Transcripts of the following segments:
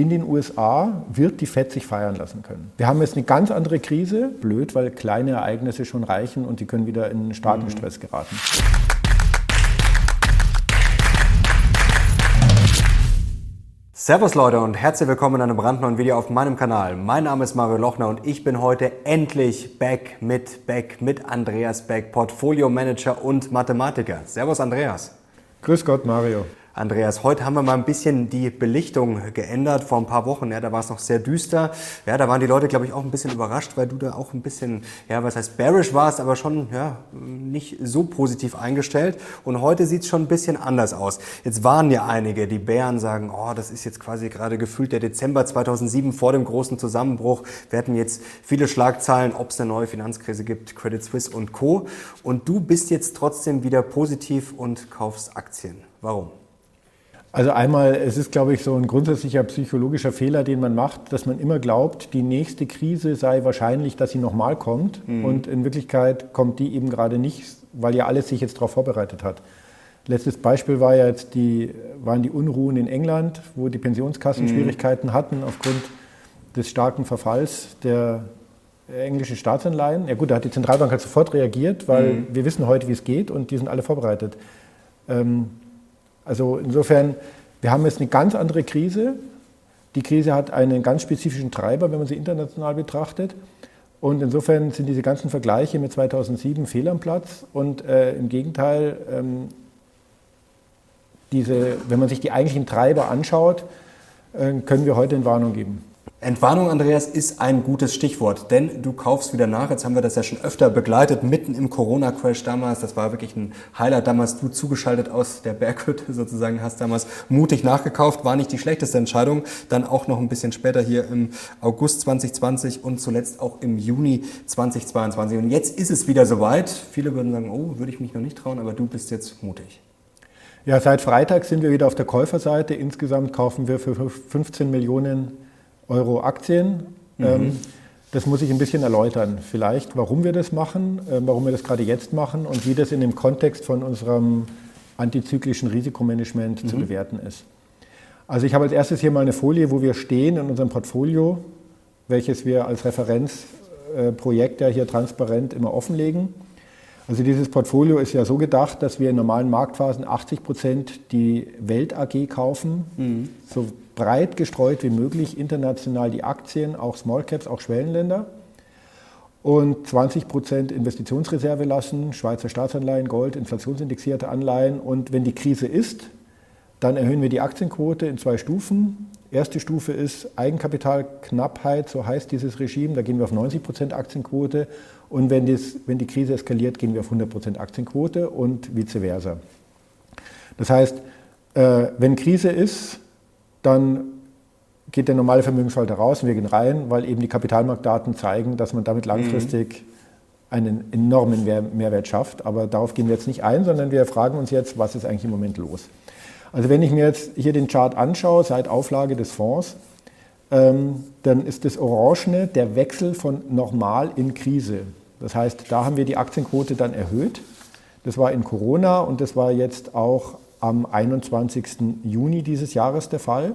in den USA wird die FED sich feiern lassen können. Wir haben jetzt eine ganz andere Krise, blöd, weil kleine Ereignisse schon reichen und die können wieder in starken mhm. Stress geraten. Servus Leute und herzlich willkommen in einem brandneuen Video auf meinem Kanal. Mein Name ist Mario Lochner und ich bin heute endlich back mit Beck mit Andreas Beck, Portfolio Manager und Mathematiker. Servus Andreas. Grüß Gott Mario. Andreas, heute haben wir mal ein bisschen die Belichtung geändert. Vor ein paar Wochen, ja, da war es noch sehr düster. Ja, da waren die Leute, glaube ich, auch ein bisschen überrascht, weil du da auch ein bisschen, ja, was heißt bearish warst, aber schon, ja, nicht so positiv eingestellt. Und heute sieht es schon ein bisschen anders aus. Jetzt waren ja einige, die Bären sagen, oh, das ist jetzt quasi gerade gefühlt der Dezember 2007 vor dem großen Zusammenbruch. Wir hatten jetzt viele Schlagzeilen, ob es eine neue Finanzkrise gibt, Credit Suisse und Co. Und du bist jetzt trotzdem wieder positiv und kaufst Aktien. Warum? Also einmal, es ist, glaube ich, so ein grundsätzlicher psychologischer Fehler, den man macht, dass man immer glaubt, die nächste Krise sei wahrscheinlich, dass sie nochmal kommt. Mhm. Und in Wirklichkeit kommt die eben gerade nicht, weil ja alles sich jetzt darauf vorbereitet hat. Letztes Beispiel war ja jetzt die, waren die Unruhen in England, wo die Pensionskassen mhm. Schwierigkeiten hatten aufgrund des starken Verfalls der englischen Staatsanleihen. Ja gut, da hat die Zentralbank halt sofort reagiert, weil mhm. wir wissen heute, wie es geht und die sind alle vorbereitet. Ähm, also insofern, wir haben jetzt eine ganz andere Krise. Die Krise hat einen ganz spezifischen Treiber, wenn man sie international betrachtet. Und insofern sind diese ganzen Vergleiche mit 2007 fehl am Platz. Und äh, im Gegenteil, ähm, diese, wenn man sich die eigentlichen Treiber anschaut, äh, können wir heute in Warnung geben. Entwarnung, Andreas, ist ein gutes Stichwort, denn du kaufst wieder nach. Jetzt haben wir das ja schon öfter begleitet, mitten im Corona-Crash damals. Das war wirklich ein Highlight damals. Du zugeschaltet aus der Berghütte sozusagen, hast damals mutig nachgekauft. War nicht die schlechteste Entscheidung. Dann auch noch ein bisschen später hier im August 2020 und zuletzt auch im Juni 2022. Und jetzt ist es wieder soweit. Viele würden sagen, oh, würde ich mich noch nicht trauen, aber du bist jetzt mutig. Ja, seit Freitag sind wir wieder auf der Käuferseite. Insgesamt kaufen wir für 15 Millionen Aktien. Mhm. Ähm, das muss ich ein bisschen erläutern. Vielleicht, warum wir das machen, ähm, warum wir das gerade jetzt machen und wie das in dem Kontext von unserem antizyklischen Risikomanagement mhm. zu bewerten ist. Also ich habe als erstes hier mal eine Folie, wo wir stehen in unserem Portfolio, welches wir als Referenzprojekt ja hier transparent immer offenlegen. Also dieses Portfolio ist ja so gedacht, dass wir in normalen Marktphasen 80 Prozent die Welt AG kaufen, mhm. so breit gestreut wie möglich international die Aktien, auch Small Caps, auch Schwellenländer und 20 Prozent Investitionsreserve lassen, Schweizer Staatsanleihen, Gold, inflationsindexierte Anleihen. Und wenn die Krise ist, dann erhöhen wir die Aktienquote in zwei Stufen. Erste Stufe ist Eigenkapitalknappheit, so heißt dieses Regime. Da gehen wir auf 90 Prozent Aktienquote. Und wenn, das, wenn die Krise eskaliert, gehen wir auf 100% Aktienquote und vice versa. Das heißt, äh, wenn Krise ist, dann geht der normale Vermögensverwalter raus und wir gehen rein, weil eben die Kapitalmarktdaten zeigen, dass man damit langfristig mhm. einen enormen Mehrwert schafft. Aber darauf gehen wir jetzt nicht ein, sondern wir fragen uns jetzt, was ist eigentlich im Moment los? Also wenn ich mir jetzt hier den Chart anschaue, seit Auflage des Fonds, ähm, dann ist das Orangene der Wechsel von normal in Krise. Das heißt, da haben wir die Aktienquote dann erhöht. Das war in Corona und das war jetzt auch am 21. Juni dieses Jahres der Fall.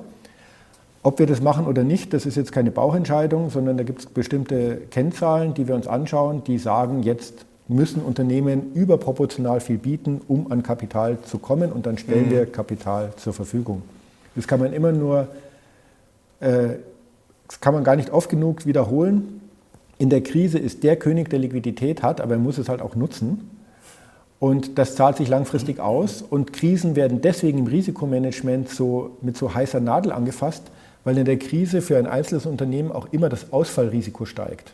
Ob wir das machen oder nicht, das ist jetzt keine Bauchentscheidung, sondern da gibt es bestimmte Kennzahlen, die wir uns anschauen, die sagen, jetzt müssen Unternehmen überproportional viel bieten, um an Kapital zu kommen und dann stellen mhm. wir Kapital zur Verfügung. Das kann man immer nur, äh, das kann man gar nicht oft genug wiederholen in der Krise ist der König, der Liquidität hat, aber er muss es halt auch nutzen. Und das zahlt sich langfristig aus. Und Krisen werden deswegen im Risikomanagement so, mit so heißer Nadel angefasst, weil in der Krise für ein einzelnes Unternehmen auch immer das Ausfallrisiko steigt.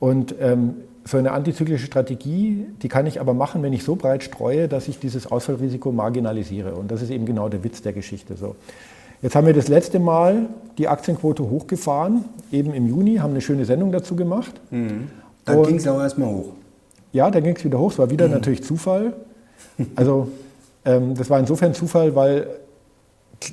Und ähm, so eine antizyklische Strategie, die kann ich aber machen, wenn ich so breit streue, dass ich dieses Ausfallrisiko marginalisiere. Und das ist eben genau der Witz der Geschichte. So. Jetzt haben wir das letzte Mal die Aktienquote hochgefahren, eben im Juni, haben eine schöne Sendung dazu gemacht. Mhm. Dann ging es aber erstmal hoch. Ja, dann ging es wieder hoch. Es war wieder mhm. natürlich Zufall. Also ähm, das war insofern Zufall, weil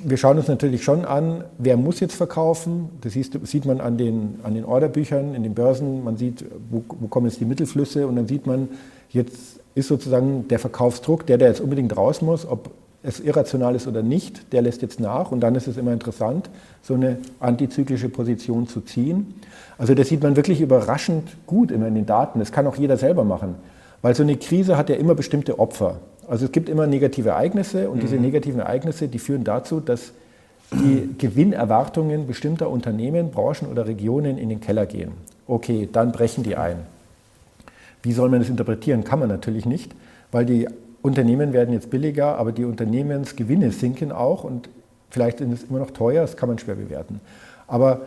wir schauen uns natürlich schon an, wer muss jetzt verkaufen. Das sieht man an den, an den Orderbüchern, in den Börsen. Man sieht, wo, wo kommen jetzt die Mittelflüsse und dann sieht man, jetzt ist sozusagen der Verkaufsdruck, der, der jetzt unbedingt raus muss, ob es irrational ist oder nicht, der lässt jetzt nach und dann ist es immer interessant, so eine antizyklische Position zu ziehen. Also das sieht man wirklich überraschend gut immer in den Daten. Das kann auch jeder selber machen, weil so eine Krise hat ja immer bestimmte Opfer. Also es gibt immer negative Ereignisse und mhm. diese negativen Ereignisse, die führen dazu, dass die Gewinnerwartungen bestimmter Unternehmen, Branchen oder Regionen in den Keller gehen. Okay, dann brechen die ein. Wie soll man das interpretieren? Kann man natürlich nicht, weil die Unternehmen werden jetzt billiger, aber die Unternehmensgewinne sinken auch und vielleicht sind es immer noch teuer, das kann man schwer bewerten. Aber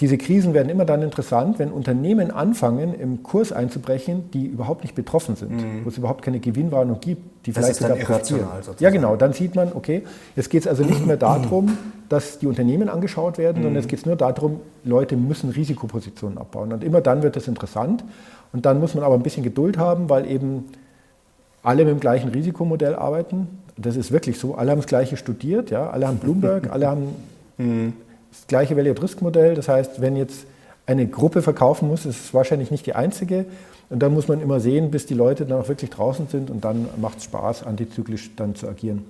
diese Krisen werden immer dann interessant, wenn Unternehmen anfangen, im Kurs einzubrechen, die überhaupt nicht betroffen sind, mhm. wo es überhaupt keine Gewinnwarnung gibt, die das vielleicht sogar profitieren. Ja, genau. Dann sieht man, okay, jetzt geht es also nicht mehr darum, dass die Unternehmen angeschaut werden, mhm. sondern es geht nur darum, Leute müssen Risikopositionen abbauen. Und immer dann wird das interessant. Und dann muss man aber ein bisschen Geduld haben, weil eben alle mit dem gleichen Risikomodell arbeiten. Das ist wirklich so. Alle haben das gleiche studiert, ja? alle haben Bloomberg, alle haben mhm. das gleiche Value-at-Risk-Modell. Das heißt, wenn jetzt eine Gruppe verkaufen muss, ist es wahrscheinlich nicht die einzige. Und dann muss man immer sehen, bis die Leute dann auch wirklich draußen sind und dann macht es Spaß, antizyklisch dann zu agieren.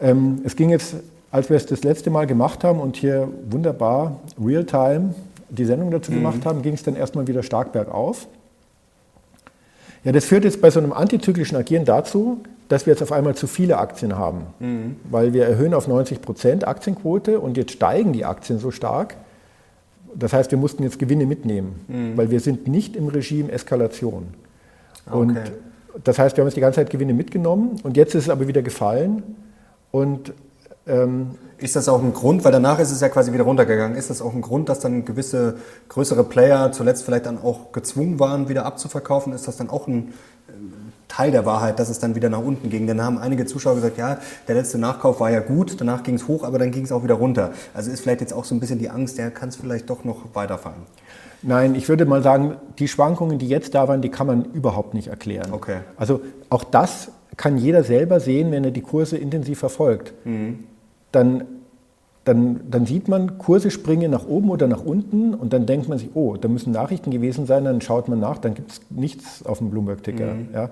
Ähm, es ging jetzt, als wir es das letzte Mal gemacht haben und hier wunderbar real-time die Sendung dazu mhm. gemacht haben, ging es dann erstmal wieder stark bergauf. Ja, das führt jetzt bei so einem antizyklischen Agieren dazu, dass wir jetzt auf einmal zu viele Aktien haben, mhm. weil wir erhöhen auf 90 Prozent Aktienquote und jetzt steigen die Aktien so stark. Das heißt, wir mussten jetzt Gewinne mitnehmen, mhm. weil wir sind nicht im Regime Eskalation. Okay. Und das heißt, wir haben jetzt die ganze Zeit Gewinne mitgenommen und jetzt ist es aber wieder gefallen und ähm, ist das auch ein Grund, weil danach ist es ja quasi wieder runtergegangen, ist das auch ein Grund, dass dann gewisse größere Player zuletzt vielleicht dann auch gezwungen waren, wieder abzuverkaufen? Ist das dann auch ein äh, Teil der Wahrheit, dass es dann wieder nach unten ging? Dann haben einige Zuschauer gesagt, ja, der letzte Nachkauf war ja gut, danach ging es hoch, aber dann ging es auch wieder runter. Also ist vielleicht jetzt auch so ein bisschen die Angst, der kann es vielleicht doch noch weiterfallen. Nein, ich würde mal sagen, die Schwankungen, die jetzt da waren, die kann man überhaupt nicht erklären. Okay. Also auch das kann jeder selber sehen, wenn er die Kurse intensiv verfolgt. Mhm dann, dann, dann sieht man, Kurse springen nach oben oder nach unten und dann denkt man sich, oh, da müssen Nachrichten gewesen sein, dann schaut man nach, dann gibt es nichts auf dem Bloomberg-Ticker. Mhm. Ja.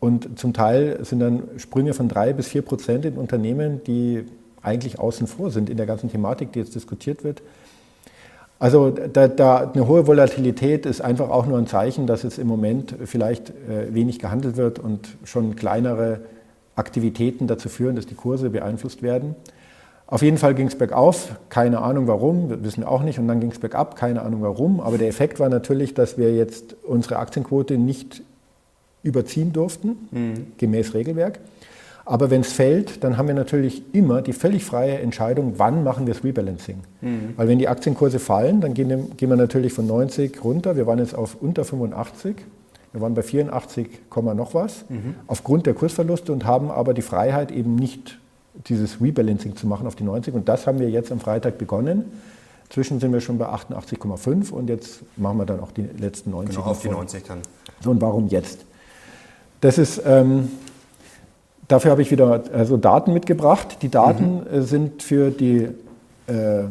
Und zum Teil sind dann Sprünge von drei bis vier Prozent in Unternehmen, die eigentlich außen vor sind in der ganzen Thematik, die jetzt diskutiert wird. Also da, da, eine hohe Volatilität ist einfach auch nur ein Zeichen, dass es im Moment vielleicht äh, wenig gehandelt wird und schon kleinere Aktivitäten dazu führen, dass die Kurse beeinflusst werden. Auf jeden Fall ging es bergauf, keine Ahnung warum, wissen wir auch nicht, und dann ging es bergab, keine Ahnung warum. Aber der Effekt war natürlich, dass wir jetzt unsere Aktienquote nicht überziehen durften, mhm. gemäß Regelwerk. Aber wenn es fällt, dann haben wir natürlich immer die völlig freie Entscheidung, wann machen wir das Rebalancing. Mhm. Weil wenn die Aktienkurse fallen, dann gehen, gehen wir natürlich von 90 runter. Wir waren jetzt auf unter 85. Wir waren bei 84, noch was, mhm. aufgrund der Kursverluste und haben aber die Freiheit eben nicht dieses Rebalancing zu machen auf die 90. Und das haben wir jetzt am Freitag begonnen. Zwischen sind wir schon bei 88,5 und jetzt machen wir dann auch die letzten 90. Genau, auf die 90 dann. So, und warum jetzt? Das ist, ähm, dafür habe ich wieder also Daten mitgebracht. Die Daten mhm. sind für, die, äh,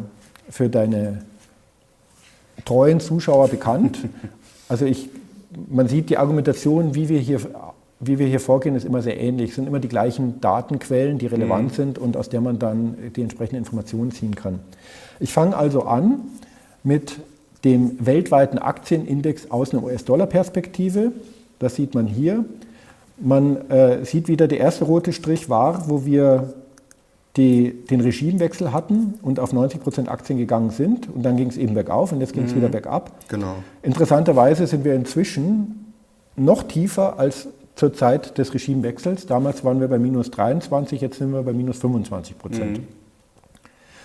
für deine treuen Zuschauer bekannt. Also ich, man sieht die Argumentation, wie wir hier wie wir hier vorgehen, ist immer sehr ähnlich. Es sind immer die gleichen Datenquellen, die relevant mhm. sind und aus der man dann die entsprechenden Informationen ziehen kann. Ich fange also an mit dem weltweiten Aktienindex aus einer US-Dollar-Perspektive. Das sieht man hier. Man äh, sieht wieder, der erste rote Strich war, wo wir die, den Regimewechsel hatten und auf 90 Prozent Aktien gegangen sind. Und dann ging es eben bergauf und jetzt ging es mhm. wieder bergab. Genau. Interessanterweise sind wir inzwischen noch tiefer als zur Zeit des Regimewechsels. Damals waren wir bei minus 23, jetzt sind wir bei minus 25 Prozent. Mhm.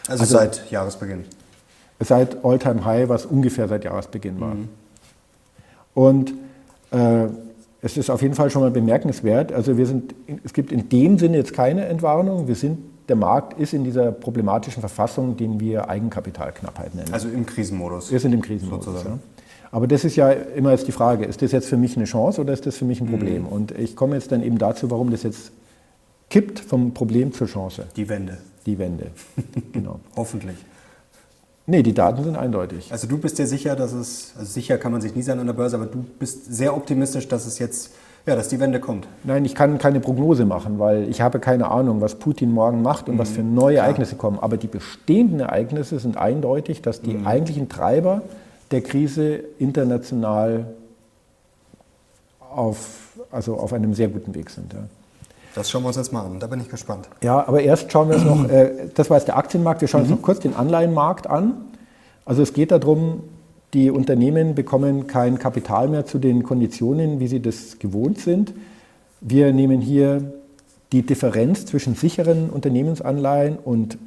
Also, also, seit Jahresbeginn? Seit Alltime High, was ungefähr seit Jahresbeginn war. Mhm. Und äh, es ist auf jeden Fall schon mal bemerkenswert. Also wir sind, es gibt in dem Sinne jetzt keine Entwarnung. Wir sind, der Markt ist in dieser problematischen Verfassung, den wir Eigenkapitalknappheit nennen. Also im Krisenmodus. Wir sind im Krisenmodus. Ja. Aber das ist ja immer jetzt die Frage, ist das jetzt für mich eine Chance oder ist das für mich ein Problem? Mhm. Und ich komme jetzt dann eben dazu, warum das jetzt kippt vom Problem zur Chance. Die Wende. Die Wende, genau. Hoffentlich. Nee, die Daten sind eindeutig. Also du bist dir sicher, dass es, also sicher kann man sich nie sein an der Börse, aber du bist sehr optimistisch, dass es jetzt Ja, dass die Wende kommt. Nein, ich kann keine Prognose machen, weil ich habe keine Ahnung, was Putin morgen macht und mhm. was für neue Klar. Ereignisse kommen. Aber die bestehenden Ereignisse sind eindeutig, dass die mhm. eigentlichen Treiber der Krise international auf, also auf einem sehr guten Weg sind. Ja. Das schauen wir uns jetzt mal an, da bin ich gespannt. Ja, aber erst schauen wir uns noch, äh, das war jetzt der Aktienmarkt, wir schauen uns mhm. noch kurz den Anleihenmarkt an. Also es geht darum, die Unternehmen bekommen kein Kapital mehr zu den Konditionen, wie sie das gewohnt sind. Wir nehmen hier die Differenz zwischen sicheren Unternehmensanleihen und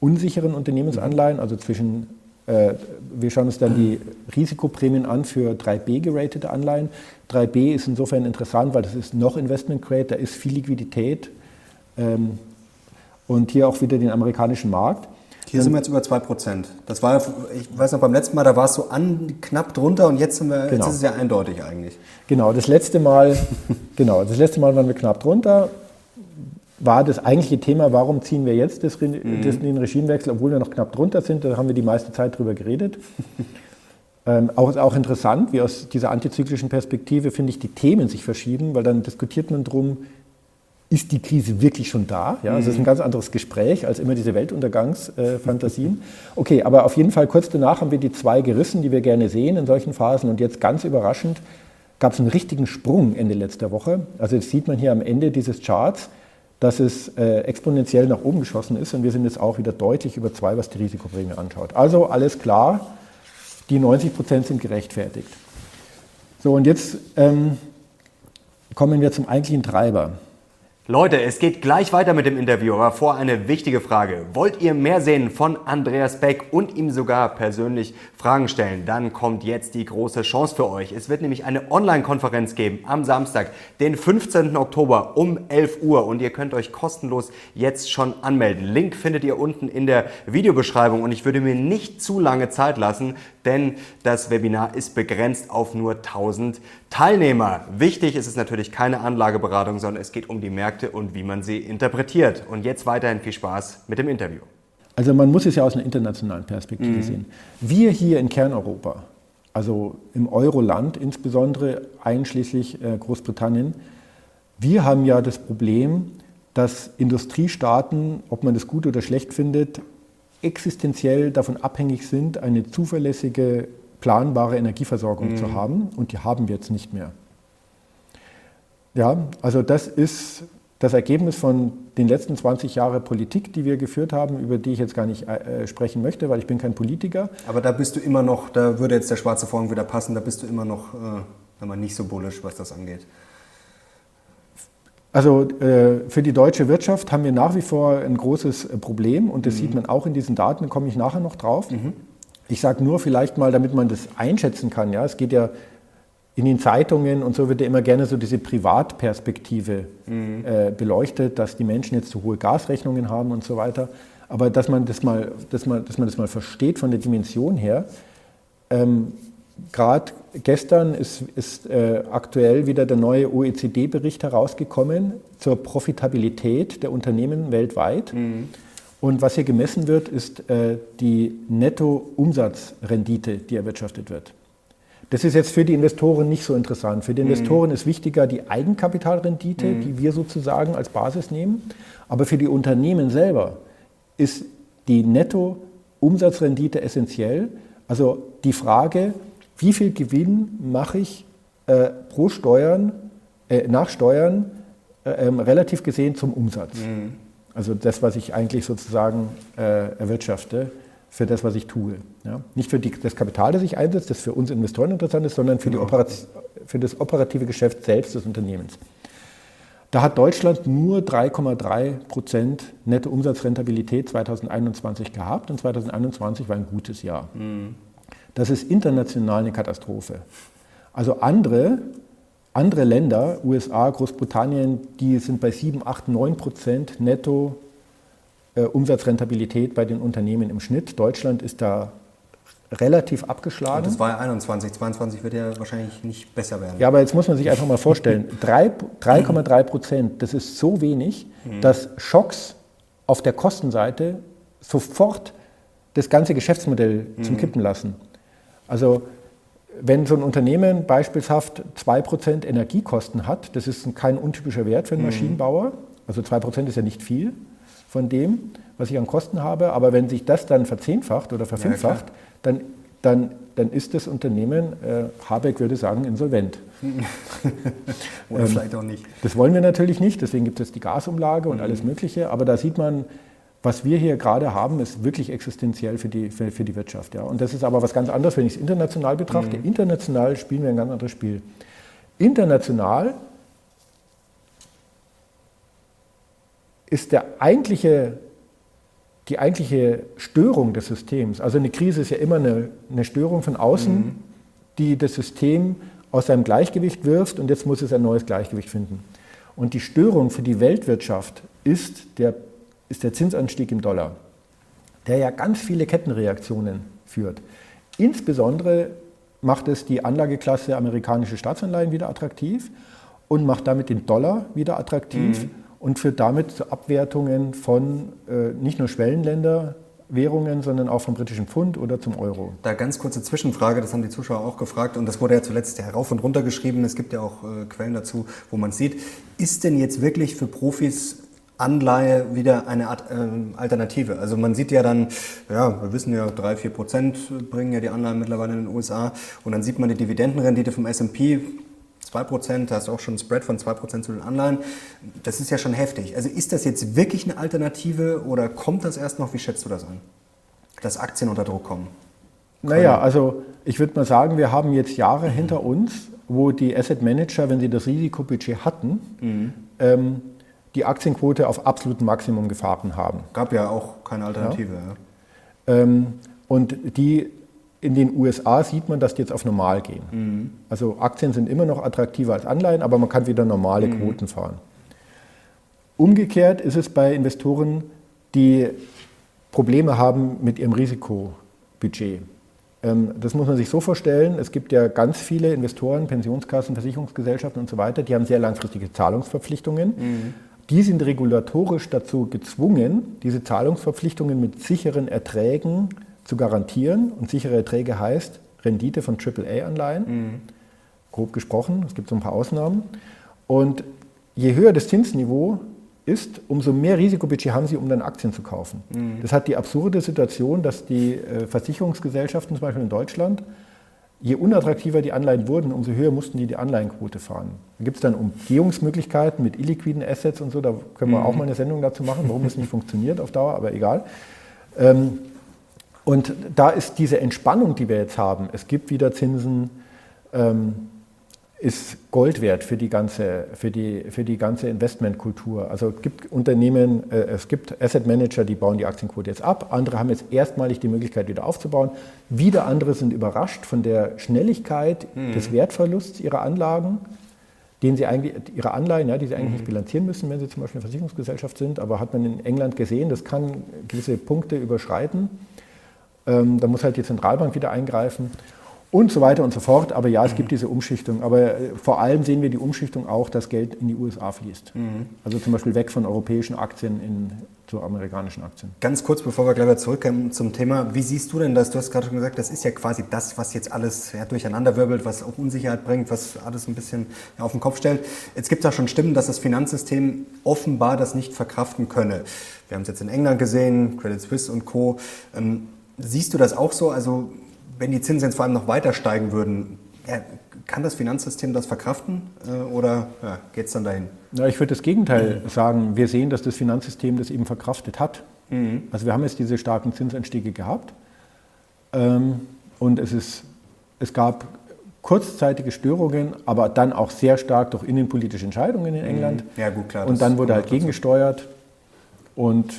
unsicheren Unternehmensanleihen, also zwischen, wir schauen uns dann die Risikoprämien an für 3B geratete Anleihen. 3B ist insofern interessant, weil das ist noch Investment Grade, da ist viel Liquidität ähm, und hier auch wieder den amerikanischen Markt. Hier sind wir jetzt über 2%. Das war, ich weiß noch, beim letzten Mal, da war es so an, knapp drunter und jetzt, sind wir, genau. jetzt ist es ja eindeutig eigentlich. Genau, das letzte Mal, genau, das letzte Mal waren wir knapp drunter. War das eigentliche Thema, warum ziehen wir jetzt das, mhm. das, den Regimewechsel, obwohl wir noch knapp drunter sind? Da haben wir die meiste Zeit drüber geredet. ähm, auch, auch interessant, wie aus dieser antizyklischen Perspektive, finde ich, die Themen sich verschieben, weil dann diskutiert man drum, ist die Krise wirklich schon da? Ja, also es ist ein mhm. ganz anderes Gespräch als immer diese Weltuntergangsfantasien. okay, aber auf jeden Fall kurz danach haben wir die zwei gerissen, die wir gerne sehen in solchen Phasen. Und jetzt ganz überraschend gab es einen richtigen Sprung Ende letzter Woche. Also das sieht man hier am Ende dieses Charts, dass es äh, exponentiell nach oben geschossen ist. Und wir sind jetzt auch wieder deutlich über zwei, was die Risikoprämie anschaut. Also alles klar, die 90 Prozent sind gerechtfertigt. So, und jetzt ähm, kommen wir zum eigentlichen Treiber. Leute, es geht gleich weiter mit dem Interview, aber vor eine wichtige Frage. Wollt ihr mehr sehen von Andreas Beck und ihm sogar persönlich Fragen stellen? Dann kommt jetzt die große Chance für euch. Es wird nämlich eine Online-Konferenz geben am Samstag, den 15. Oktober um 11 Uhr und ihr könnt euch kostenlos jetzt schon anmelden. Link findet ihr unten in der Videobeschreibung und ich würde mir nicht zu lange Zeit lassen, denn das Webinar ist begrenzt auf nur 1000 Teilnehmer. Wichtig ist es natürlich keine Anlageberatung, sondern es geht um die Märkte und wie man sie interpretiert. Und jetzt weiterhin viel Spaß mit dem Interview. Also man muss es ja aus einer internationalen Perspektive mhm. sehen. Wir hier in Kerneuropa, also im Euroland insbesondere einschließlich äh, Großbritannien, wir haben ja das Problem, dass Industriestaaten, ob man das gut oder schlecht findet, existenziell davon abhängig sind, eine zuverlässige, planbare Energieversorgung mhm. zu haben. Und die haben wir jetzt nicht mehr. Ja, also das ist das Ergebnis von den letzten 20 Jahren Politik, die wir geführt haben, über die ich jetzt gar nicht äh, sprechen möchte, weil ich bin kein Politiker. Aber da bist du immer noch, da würde jetzt der schwarze Vorhang wieder passen, da bist du immer noch, äh, nicht so bullisch, was das angeht. Also äh, für die deutsche Wirtschaft haben wir nach wie vor ein großes äh, Problem und das mhm. sieht man auch in diesen Daten, da komme ich nachher noch drauf. Mhm. Ich sage nur vielleicht mal, damit man das einschätzen kann, ja, es geht ja in den Zeitungen und so wird ja immer gerne so diese Privatperspektive mhm. äh, beleuchtet, dass die Menschen jetzt zu hohe Gasrechnungen haben und so weiter. Aber dass man das mal, dass man, dass man das mal versteht von der Dimension her, ähm, gerade gestern ist, ist äh, aktuell wieder der neue OECD-Bericht herausgekommen zur Profitabilität der Unternehmen weltweit. Mhm. Und was hier gemessen wird, ist äh, die Netto-Umsatzrendite, die erwirtschaftet wird. Das ist jetzt für die Investoren nicht so interessant. Für die mhm. Investoren mhm. ist wichtiger die Eigenkapitalrendite, mhm. die wir sozusagen als Basis nehmen. Aber für die Unternehmen selber ist die Netto-Umsatzrendite essentiell. Also die Frage, wie viel Gewinn mache ich äh, pro Steuern, äh, nach Steuern äh, ähm, relativ gesehen zum Umsatz. Mhm. Also das, was ich eigentlich sozusagen äh, erwirtschafte für das, was ich tue. Ja? Nicht für die, das Kapital, das ich einsetze, das für uns Investoren interessant ist, sondern für, genau. für das operative Geschäft selbst des Unternehmens. Da hat Deutschland nur 3,3 Prozent nette Umsatzrentabilität 2021 gehabt und 2021 war ein gutes Jahr. Mhm. Das ist international eine Katastrophe. Also andere, andere Länder, USA, Großbritannien, die sind bei 7, 8, 9 Prozent netto äh, Umsatzrentabilität bei den Unternehmen im Schnitt. Deutschland ist da relativ abgeschlagen. das war ja 21, 22 wird ja wahrscheinlich nicht besser werden. Ja, aber jetzt muss man sich einfach mal vorstellen, 3,3 Prozent, das ist so wenig, mhm. dass Schocks auf der Kostenseite sofort das ganze Geschäftsmodell zum mhm. Kippen lassen. Also wenn so ein Unternehmen beispielshaft 2% Energiekosten hat, das ist kein untypischer Wert für einen mhm. Maschinenbauer, also 2% ist ja nicht viel von dem, was ich an Kosten habe, aber wenn sich das dann verzehnfacht oder verfünffacht, ja, dann, dann, dann ist das Unternehmen, äh, Habeck würde sagen, insolvent. oder ähm, vielleicht auch nicht. Das wollen wir natürlich nicht, deswegen gibt es die Gasumlage und mhm. alles Mögliche, aber da sieht man, was wir hier gerade haben, ist wirklich existenziell für die, für, für die Wirtschaft. Ja. Und das ist aber was ganz anderes, wenn ich es international betrachte. Mhm. International spielen wir ein ganz anderes Spiel. International ist der eigentliche, die eigentliche Störung des Systems, also eine Krise ist ja immer eine, eine Störung von außen, mhm. die das System aus seinem Gleichgewicht wirft und jetzt muss es ein neues Gleichgewicht finden. Und die Störung für die Weltwirtschaft ist der ist der Zinsanstieg im Dollar, der ja ganz viele Kettenreaktionen führt. Insbesondere macht es die Anlageklasse amerikanische Staatsanleihen wieder attraktiv und macht damit den Dollar wieder attraktiv mhm. Und führt damit zu Abwertungen von äh, nicht nur Schwellenländer, Währungen, sondern auch vom britischen Pfund oder zum Euro. Da ganz kurze Zwischenfrage, das haben die Zuschauer auch gefragt und das wurde ja zuletzt herauf und runter geschrieben. Es gibt ja auch äh, Quellen dazu, wo man sieht, ist denn jetzt wirklich für Profis Anleihe wieder eine Art äh, Alternative. Also man sieht ja dann, ja, wir wissen ja, 3, 4 Prozent bringen ja die Anleihen mittlerweile in den USA und dann sieht man die Dividendenrendite vom S&P 2 Prozent, da hast du auch schon ein Spread von 2 Prozent zu den Anleihen. Das ist ja schon heftig. Also ist das jetzt wirklich eine Alternative oder kommt das erst noch? Wie schätzt du das an, dass Aktien unter Druck kommen? Naja, also ich würde mal sagen, wir haben jetzt Jahre hinter uns, wo die Asset Manager, wenn sie das Risikobudget hatten, mhm. ähm, die Aktienquote auf absolutem Maximum gefahren haben. Gab ja auch keine Alternative. Ja. Ähm, und die in den USA sieht man, dass die jetzt auf normal gehen. Mhm. Also Aktien sind immer noch attraktiver als Anleihen, aber man kann wieder normale mhm. Quoten fahren. Umgekehrt ist es bei Investoren, die Probleme haben mit ihrem Risikobudget. Ähm, das muss man sich so vorstellen, es gibt ja ganz viele Investoren, Pensionskassen, Versicherungsgesellschaften und so weiter, die haben sehr langfristige Zahlungsverpflichtungen. Mhm. Die sind regulatorisch dazu gezwungen, diese Zahlungsverpflichtungen mit sicheren Erträgen zu garantieren. Und sichere Erträge heißt Rendite von AAA-Anleihen, mhm. grob gesprochen. Es gibt so ein paar Ausnahmen. Und je höher das Zinsniveau ist, umso mehr Risikobudget haben sie, um dann Aktien zu kaufen. Mhm. Das hat die absurde Situation, dass die äh, Versicherungsgesellschaften, zum Beispiel in Deutschland, je unattraktiver die Anleihen wurden, umso höher mussten die die Anleihenquote fahren. Da gibt es dann Umgehungsmöglichkeiten mit illiquiden Assets und so, da können wir mhm. auch mal eine Sendung dazu machen, warum es nicht funktioniert auf Dauer, aber egal. Ähm, und da ist diese Entspannung, die wir jetzt haben, es gibt wieder Zinsen, ähm, ist Gold wert für die ganze, für die, für die ganze Investmentkultur. Also es gibt Unternehmen, äh, es gibt Asset Manager, die bauen die Aktienquote jetzt ab. Andere haben jetzt erstmalig die Möglichkeit, wieder aufzubauen. Wieder andere sind überrascht von der Schnelligkeit mhm. des Wertverlusts ihrer Anlagen, den sie eigentlich, ihre Anleihen, ja, die sie eigentlich mhm. nicht bilanzieren müssen, wenn sie zum Beispiel eine Versicherungsgesellschaft sind. Aber hat man in England gesehen, das kann gewisse Punkte überschreiten. Ähm, da muss halt die Zentralbank wieder eingreifen und so weiter und so fort. Aber ja, es gibt diese Umschichtung. Aber äh, vor allem sehen wir die Umschichtung auch, dass Geld in die USA fließt. Mhm. Also zum Beispiel weg von europäischen Aktien in, zu amerikanischen Aktien. Ganz kurz, bevor wir gleich wieder zurückkommen zum Thema, wie siehst du denn das? Du hast gerade schon gesagt, das ist ja quasi das, was jetzt alles ja, durcheinanderwirbelt, was auch Unsicherheit bringt, was alles ein bisschen ja, auf den Kopf stellt. Jetzt gibt es da schon Stimmen, dass das Finanzsystem offenbar das nicht verkraften könne. Wir haben es jetzt in England gesehen, Credit Suisse und Co. Ähm, siehst du das auch so? Also wenn die Zinsen jetzt vor allem noch weiter steigen würden, kann das Finanzsystem das verkraften äh, oder ja, geht es dann dahin? Ja, ich würde das Gegenteil mhm. sagen. Wir sehen, dass das Finanzsystem das eben verkraftet hat. Mhm. Also wir haben jetzt diese starken Zinsanstiege gehabt ähm, und es, ist, es gab kurzzeitige Störungen, aber dann auch sehr stark durch innenpolitische Entscheidungen in England. Mhm. Ja, gut, klar. Und dann wurde halt gegengesteuert und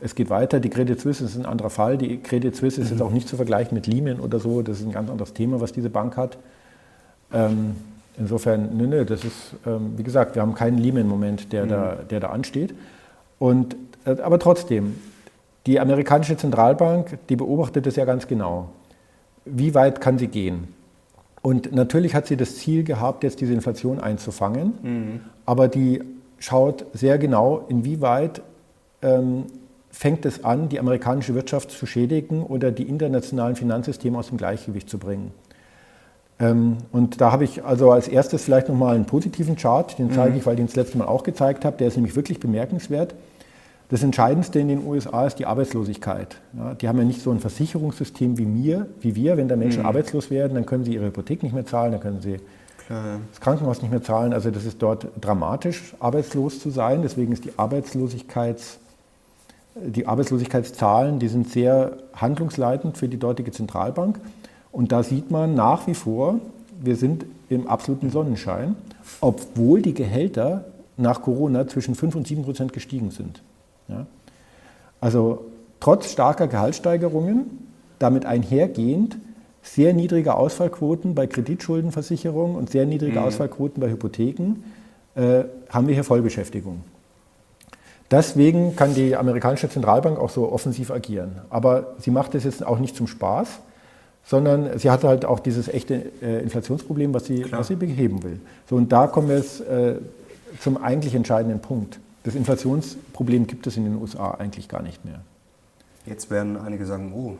es geht weiter. Die Credit Suisse ist ein anderer Fall. Die Credit Suisse ist jetzt auch nicht zu vergleichen mit Lehman oder so. Das ist ein ganz anderes Thema, was diese Bank hat. Ähm, insofern, nö, nö, das ist, ähm, wie gesagt, wir haben keinen Lehman-Moment, der, mhm. da, der da ansteht. Und, äh, aber trotzdem, die amerikanische Zentralbank, die beobachtet das ja ganz genau. Wie weit kann sie gehen? Und natürlich hat sie das Ziel gehabt, jetzt diese Inflation einzufangen, mhm. aber die schaut sehr genau, inwieweit ähm, fängt es an, die amerikanische Wirtschaft zu schädigen oder die internationalen Finanzsysteme aus dem Gleichgewicht zu bringen. Ähm, und da habe ich also als erstes vielleicht nochmal einen positiven Chart, den zeige mhm. ich, weil ich den das letzte Mal auch gezeigt habe, der ist nämlich wirklich bemerkenswert. Das Entscheidendste in den USA ist die Arbeitslosigkeit. Ja, die haben ja nicht so ein Versicherungssystem wie mir, wie wir. Wenn da Menschen mhm. arbeitslos werden, dann können sie ihre Hypothek nicht mehr zahlen, dann können sie Klar. das Krankenhaus nicht mehr zahlen. Also das ist dort dramatisch, arbeitslos zu sein. Deswegen ist die Arbeitslosigkeits, die Arbeitslosigkeitszahlen, die sind sehr handlungsleitend für die dortige Zentralbank. Und da sieht man nach wie vor, wir sind im absoluten Sonnenschein, obwohl die Gehälter nach Corona zwischen 5 und 7 Prozent gestiegen sind. Ja? Also trotz starker Gehaltssteigerungen, damit einhergehend sehr niedrige Ausfallquoten bei Kreditschuldenversicherungen und sehr niedrige mhm. Ausfallquoten bei Hypotheken, äh, haben wir hier Vollbeschäftigung. Deswegen kann die amerikanische Zentralbank auch so offensiv agieren. Aber sie macht das jetzt auch nicht zum Spaß, sondern sie hat halt auch dieses echte äh, Inflationsproblem, was sie, was sie beheben will. So, und da kommen wir jetzt äh, zum eigentlich entscheidenden Punkt. Das Inflationsproblem gibt es in den USA eigentlich gar nicht mehr. Jetzt werden einige sagen, oh.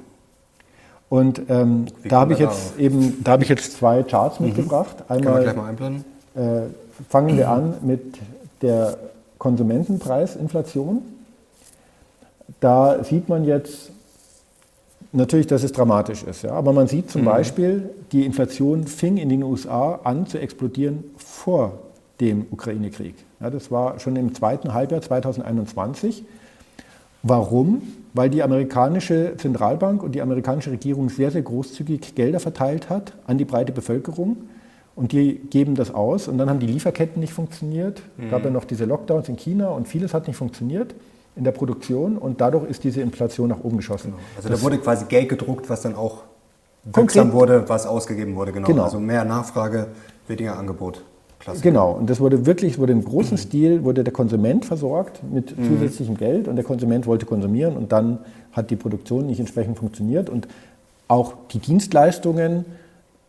Und ähm, da habe ich jetzt eben, da habe ich jetzt zwei Charts mhm. mitgebracht. Einmal Können wir gleich mal einblenden? Äh, fangen wir an mit der Konsumentenpreisinflation. Da sieht man jetzt natürlich, dass es dramatisch ist. Ja? Aber man sieht zum mhm. Beispiel, die Inflation fing in den USA an zu explodieren vor dem Ukraine-Krieg. Ja, das war schon im zweiten Halbjahr 2021. Warum? Weil die amerikanische Zentralbank und die amerikanische Regierung sehr, sehr großzügig Gelder verteilt hat an die breite Bevölkerung. Und die geben das aus. Und dann haben die Lieferketten nicht funktioniert. Es mhm. gab ja noch diese Lockdowns in China und vieles hat nicht funktioniert in der Produktion. Und dadurch ist diese Inflation nach oben geschossen. Genau. Also da wurde quasi Geld gedruckt, was dann auch wirksam wurde, was ausgegeben wurde. Genau. genau. Also mehr Nachfrage, weniger Angebot. Klasse. Genau, und das wurde wirklich, wurde im großen mhm. Stil, wurde der Konsument versorgt mit mhm. zusätzlichem Geld und der Konsument wollte konsumieren und dann hat die Produktion nicht entsprechend funktioniert und auch die Dienstleistungen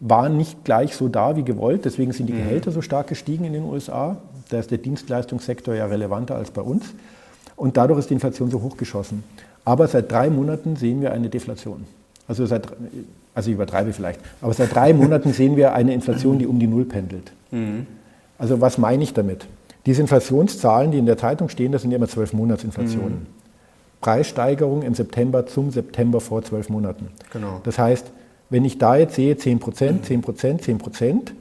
waren nicht gleich so da wie gewollt, deswegen sind die mhm. Gehälter so stark gestiegen in den USA. Da ist der Dienstleistungssektor ja relevanter als bei uns und dadurch ist die Inflation so hochgeschossen. Aber seit drei Monaten sehen wir eine Deflation. Also seit, also ich übertreibe vielleicht, aber seit drei Monaten sehen wir eine Inflation, die um die Null pendelt. Mhm. Also was meine ich damit? Diese Inflationszahlen, die in der Zeitung stehen, das sind immer zwölf Monatsinflationen. Mhm. Preissteigerung im September zum September vor zwölf Monaten. Genau. Das heißt, wenn ich da jetzt sehe 10 Prozent, 10 Prozent, 10 Prozent,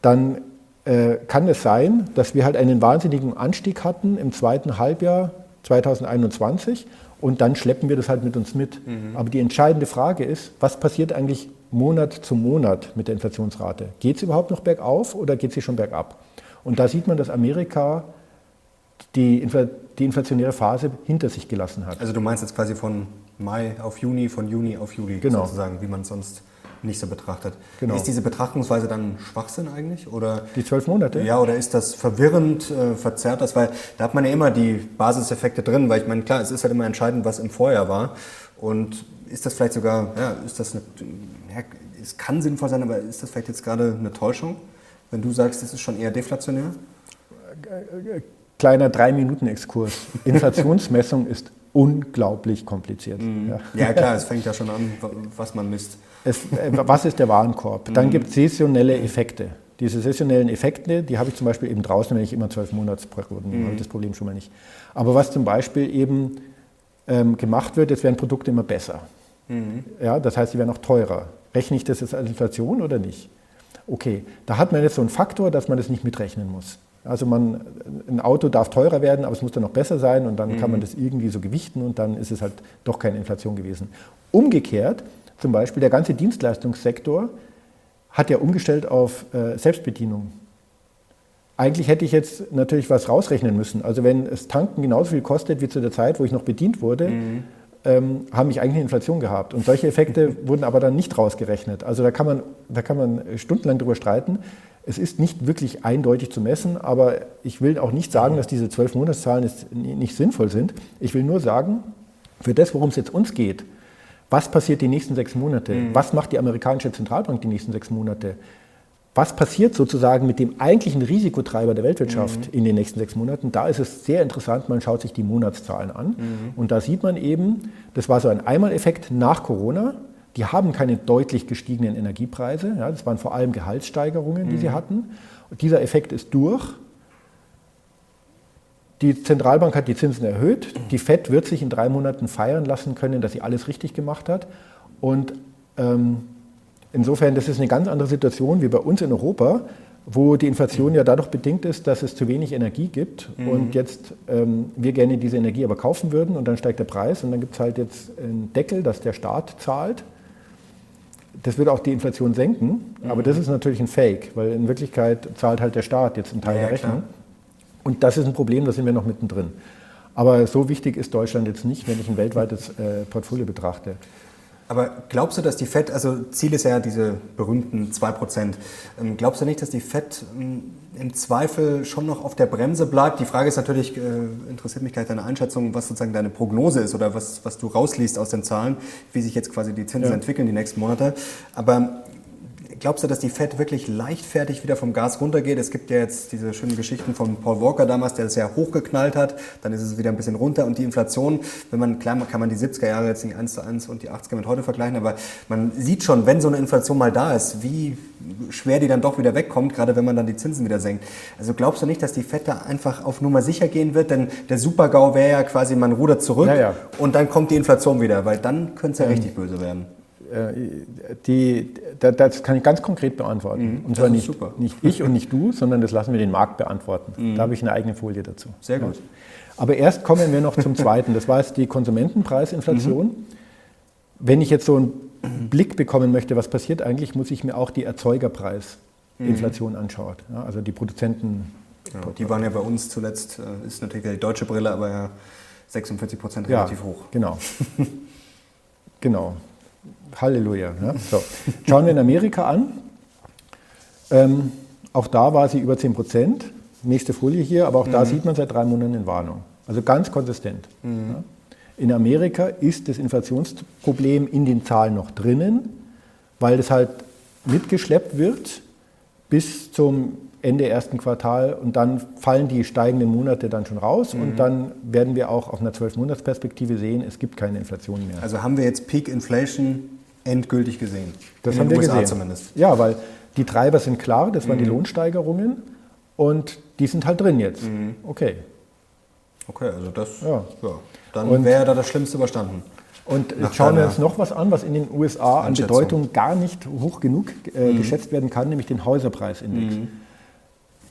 dann äh, kann es sein, dass wir halt einen wahnsinnigen Anstieg hatten im zweiten Halbjahr 2021 und dann schleppen wir das halt mit uns mit. Mhm. Aber die entscheidende Frage ist, was passiert eigentlich Monat zu Monat mit der Inflationsrate. Geht es überhaupt noch bergauf oder geht sie schon bergab? Und da sieht man, dass Amerika die, Infl die inflationäre Phase hinter sich gelassen hat. Also du meinst jetzt quasi von Mai auf Juni, von Juni auf Juli genau. sozusagen, wie man es sonst nicht so betrachtet. Genau. Ist diese Betrachtungsweise dann Schwachsinn eigentlich? Oder, die zwölf Monate? Ja, oder ist das verwirrend, äh, verzerrt das? Weil da hat man ja immer die Basiseffekte drin, weil ich meine, klar, es ist halt immer entscheidend, was im Vorjahr war. Und ist das vielleicht sogar, ja, ist das eine, ja, es kann sinnvoll sein, aber ist das vielleicht jetzt gerade eine Täuschung, wenn du sagst, das ist schon eher deflationär? Kleiner Drei-Minuten-Exkurs. Inflationsmessung ist unglaublich kompliziert. Mhm. Ja. ja. klar, es fängt ja schon an, was man misst. Es, äh, was ist der Warenkorb? Dann mhm. gibt es saisonelle Effekte. Diese saisonellen Effekte, die habe ich zum Beispiel eben draußen, wenn ich immer zwölf Monatsperioden mhm. habe ich das Problem schon mal nicht. Aber was zum Beispiel eben ähm, gemacht wird, jetzt werden Produkte immer besser. Mhm. Ja, das heißt, sie werden auch teurer. Rechne ich das jetzt als Inflation oder nicht? Okay, da hat man jetzt so einen Faktor, dass man das nicht mitrechnen muss. Also man, ein Auto darf teurer werden, aber es muss dann noch besser sein und dann mhm. kann man mhm. das irgendwie so gewichten und dann ist es halt doch keine Inflation gewesen. Umgekehrt, zum Beispiel der ganze Dienstleistungssektor hat ja umgestellt auf äh, Selbstbedienung. Eigentlich hätte ich jetzt natürlich was rausrechnen müssen. Also wenn es Tanken genauso viel kostet wie zu der Zeit, wo ich noch bedient wurde, mhm. ähm, haben ich eigentlich eine Inflation gehabt. Und solche Effekte wurden aber dann nicht rausgerechnet. Also da kann man, da kann man stundenlang drüber streiten. Es ist nicht wirklich eindeutig zu messen, aber ich will auch nicht sagen, dass diese zwölf Monatszahlen nicht sinnvoll sind. Ich will nur sagen, für das, worum es jetzt uns geht, was passiert die nächsten sechs Monate? Mhm. Was macht die amerikanische Zentralbank die nächsten sechs Monate? was passiert sozusagen mit dem eigentlichen Risikotreiber der Weltwirtschaft mhm. in den nächsten sechs Monaten, da ist es sehr interessant, man schaut sich die Monatszahlen an. Mhm. Und da sieht man eben, das war so ein Einmaleffekt nach Corona. Die haben keine deutlich gestiegenen Energiepreise. Ja, das waren vor allem Gehaltssteigerungen, die mhm. sie hatten. Und dieser Effekt ist durch. Die Zentralbank hat die Zinsen erhöht. Die FED wird sich in drei Monaten feiern lassen können, dass sie alles richtig gemacht hat. Und ähm, insofern, das ist eine ganz andere Situation wie bei uns in Europa, wo die Inflation ja dadurch bedingt ist, dass es zu wenig Energie gibt mhm. und jetzt ähm, wir gerne diese Energie aber kaufen würden und dann steigt der Preis und dann gibt es halt jetzt einen Deckel, dass der Staat zahlt. Das würde auch die Inflation senken, mhm. aber das ist natürlich ein Fake, weil in Wirklichkeit zahlt halt der Staat jetzt einen Teil ja, der Rechnung. Klar. Und das ist ein Problem, da sind wir noch mittendrin. Aber so wichtig ist Deutschland jetzt nicht, wenn ich ein weltweites äh, Portfolio betrachte. Aber glaubst du, dass die FED, also Ziel ist ja diese berühmten 2%, ähm, glaubst du nicht, dass die FED ähm, im Zweifel schon noch auf der Bremse bleibt? Die Frage ist natürlich, äh, interessiert mich gleich deine Einschätzung, was sozusagen deine Prognose ist oder was, was du rausliest aus den Zahlen, wie sich jetzt quasi die Zinsen ja. entwickeln die nächsten Monate. Aber glaubst du, dass die Fed wirklich leichtfertig wieder vom Gas runtergeht? Es gibt ja jetzt diese schönen Geschichten von Paul Walker damals, der das ja hochgeknallt hat, dann ist es wieder ein bisschen runter und die Inflation, wenn man, klar kann man die 70er Jahre jetzt nicht eins zu eins und die 80er mit heute vergleichen, aber man sieht schon, wenn so eine Inflation mal da ist, wie schwer die dann doch wieder wegkommt, gerade wenn man dann die Zinsen wieder senkt. Also glaubst du nicht, dass die Fed da einfach auf Nummer sicher gehen wird? Denn der Super-GAU wäre ja quasi, man rudert zurück ja, ja. und dann kommt die Inflation wieder, weil dann könnte es ja ähm, richtig böse werden. Die, das kann ich ganz konkret beantworten. Mhm, und zwar nicht, nicht, ich und nicht du, sondern das lassen wir den Markt beantworten. Mhm. Da habe ich eine eigene Folie dazu. Sehr gut. Aber erst kommen wir noch zum Zweiten. Das war jetzt die Konsumentenpreisinflation. Mhm. Wenn ich jetzt so einen Blick bekommen möchte, was passiert eigentlich, muss ich mir auch die Erzeugerpreisinflation mhm. anschauen. Ja, also die Produzenten. Ja, die waren ja bei uns zuletzt, äh, ist natürlich die deutsche Brille, aber ja 46 Prozent relativ hoch. Genau. genau. Halleluja. Ne? So. Schauen wir in Amerika an. Ähm, auch da war sie über 10 Prozent. Nächste Folie hier, aber auch mhm. da sieht man seit drei Monaten in Warnung. Also ganz konsistent. Mhm. Ja? In Amerika ist das Inflationsproblem in den Zahlen noch drinnen, weil das halt mitgeschleppt wird bis zum Ende ersten Quartal und dann fallen die steigenden Monate dann schon raus mhm. und dann werden wir auch auf einer 12-Monats-Perspektive sehen, es gibt keine Inflation mehr. Also haben wir jetzt Peak Inflation endgültig gesehen. Das In haben wir USA gesehen. zumindest. Ja, weil die Treiber sind klar, das waren mhm. die Lohnsteigerungen und die sind halt drin jetzt. Mhm. Okay. Okay, also das, ja. ja. Dann wäre da das Schlimmste überstanden. Und jetzt schauen wir uns noch was an, was in den USA an Bedeutung gar nicht hoch genug äh, mhm. geschätzt werden kann, nämlich den Häuserpreisindex.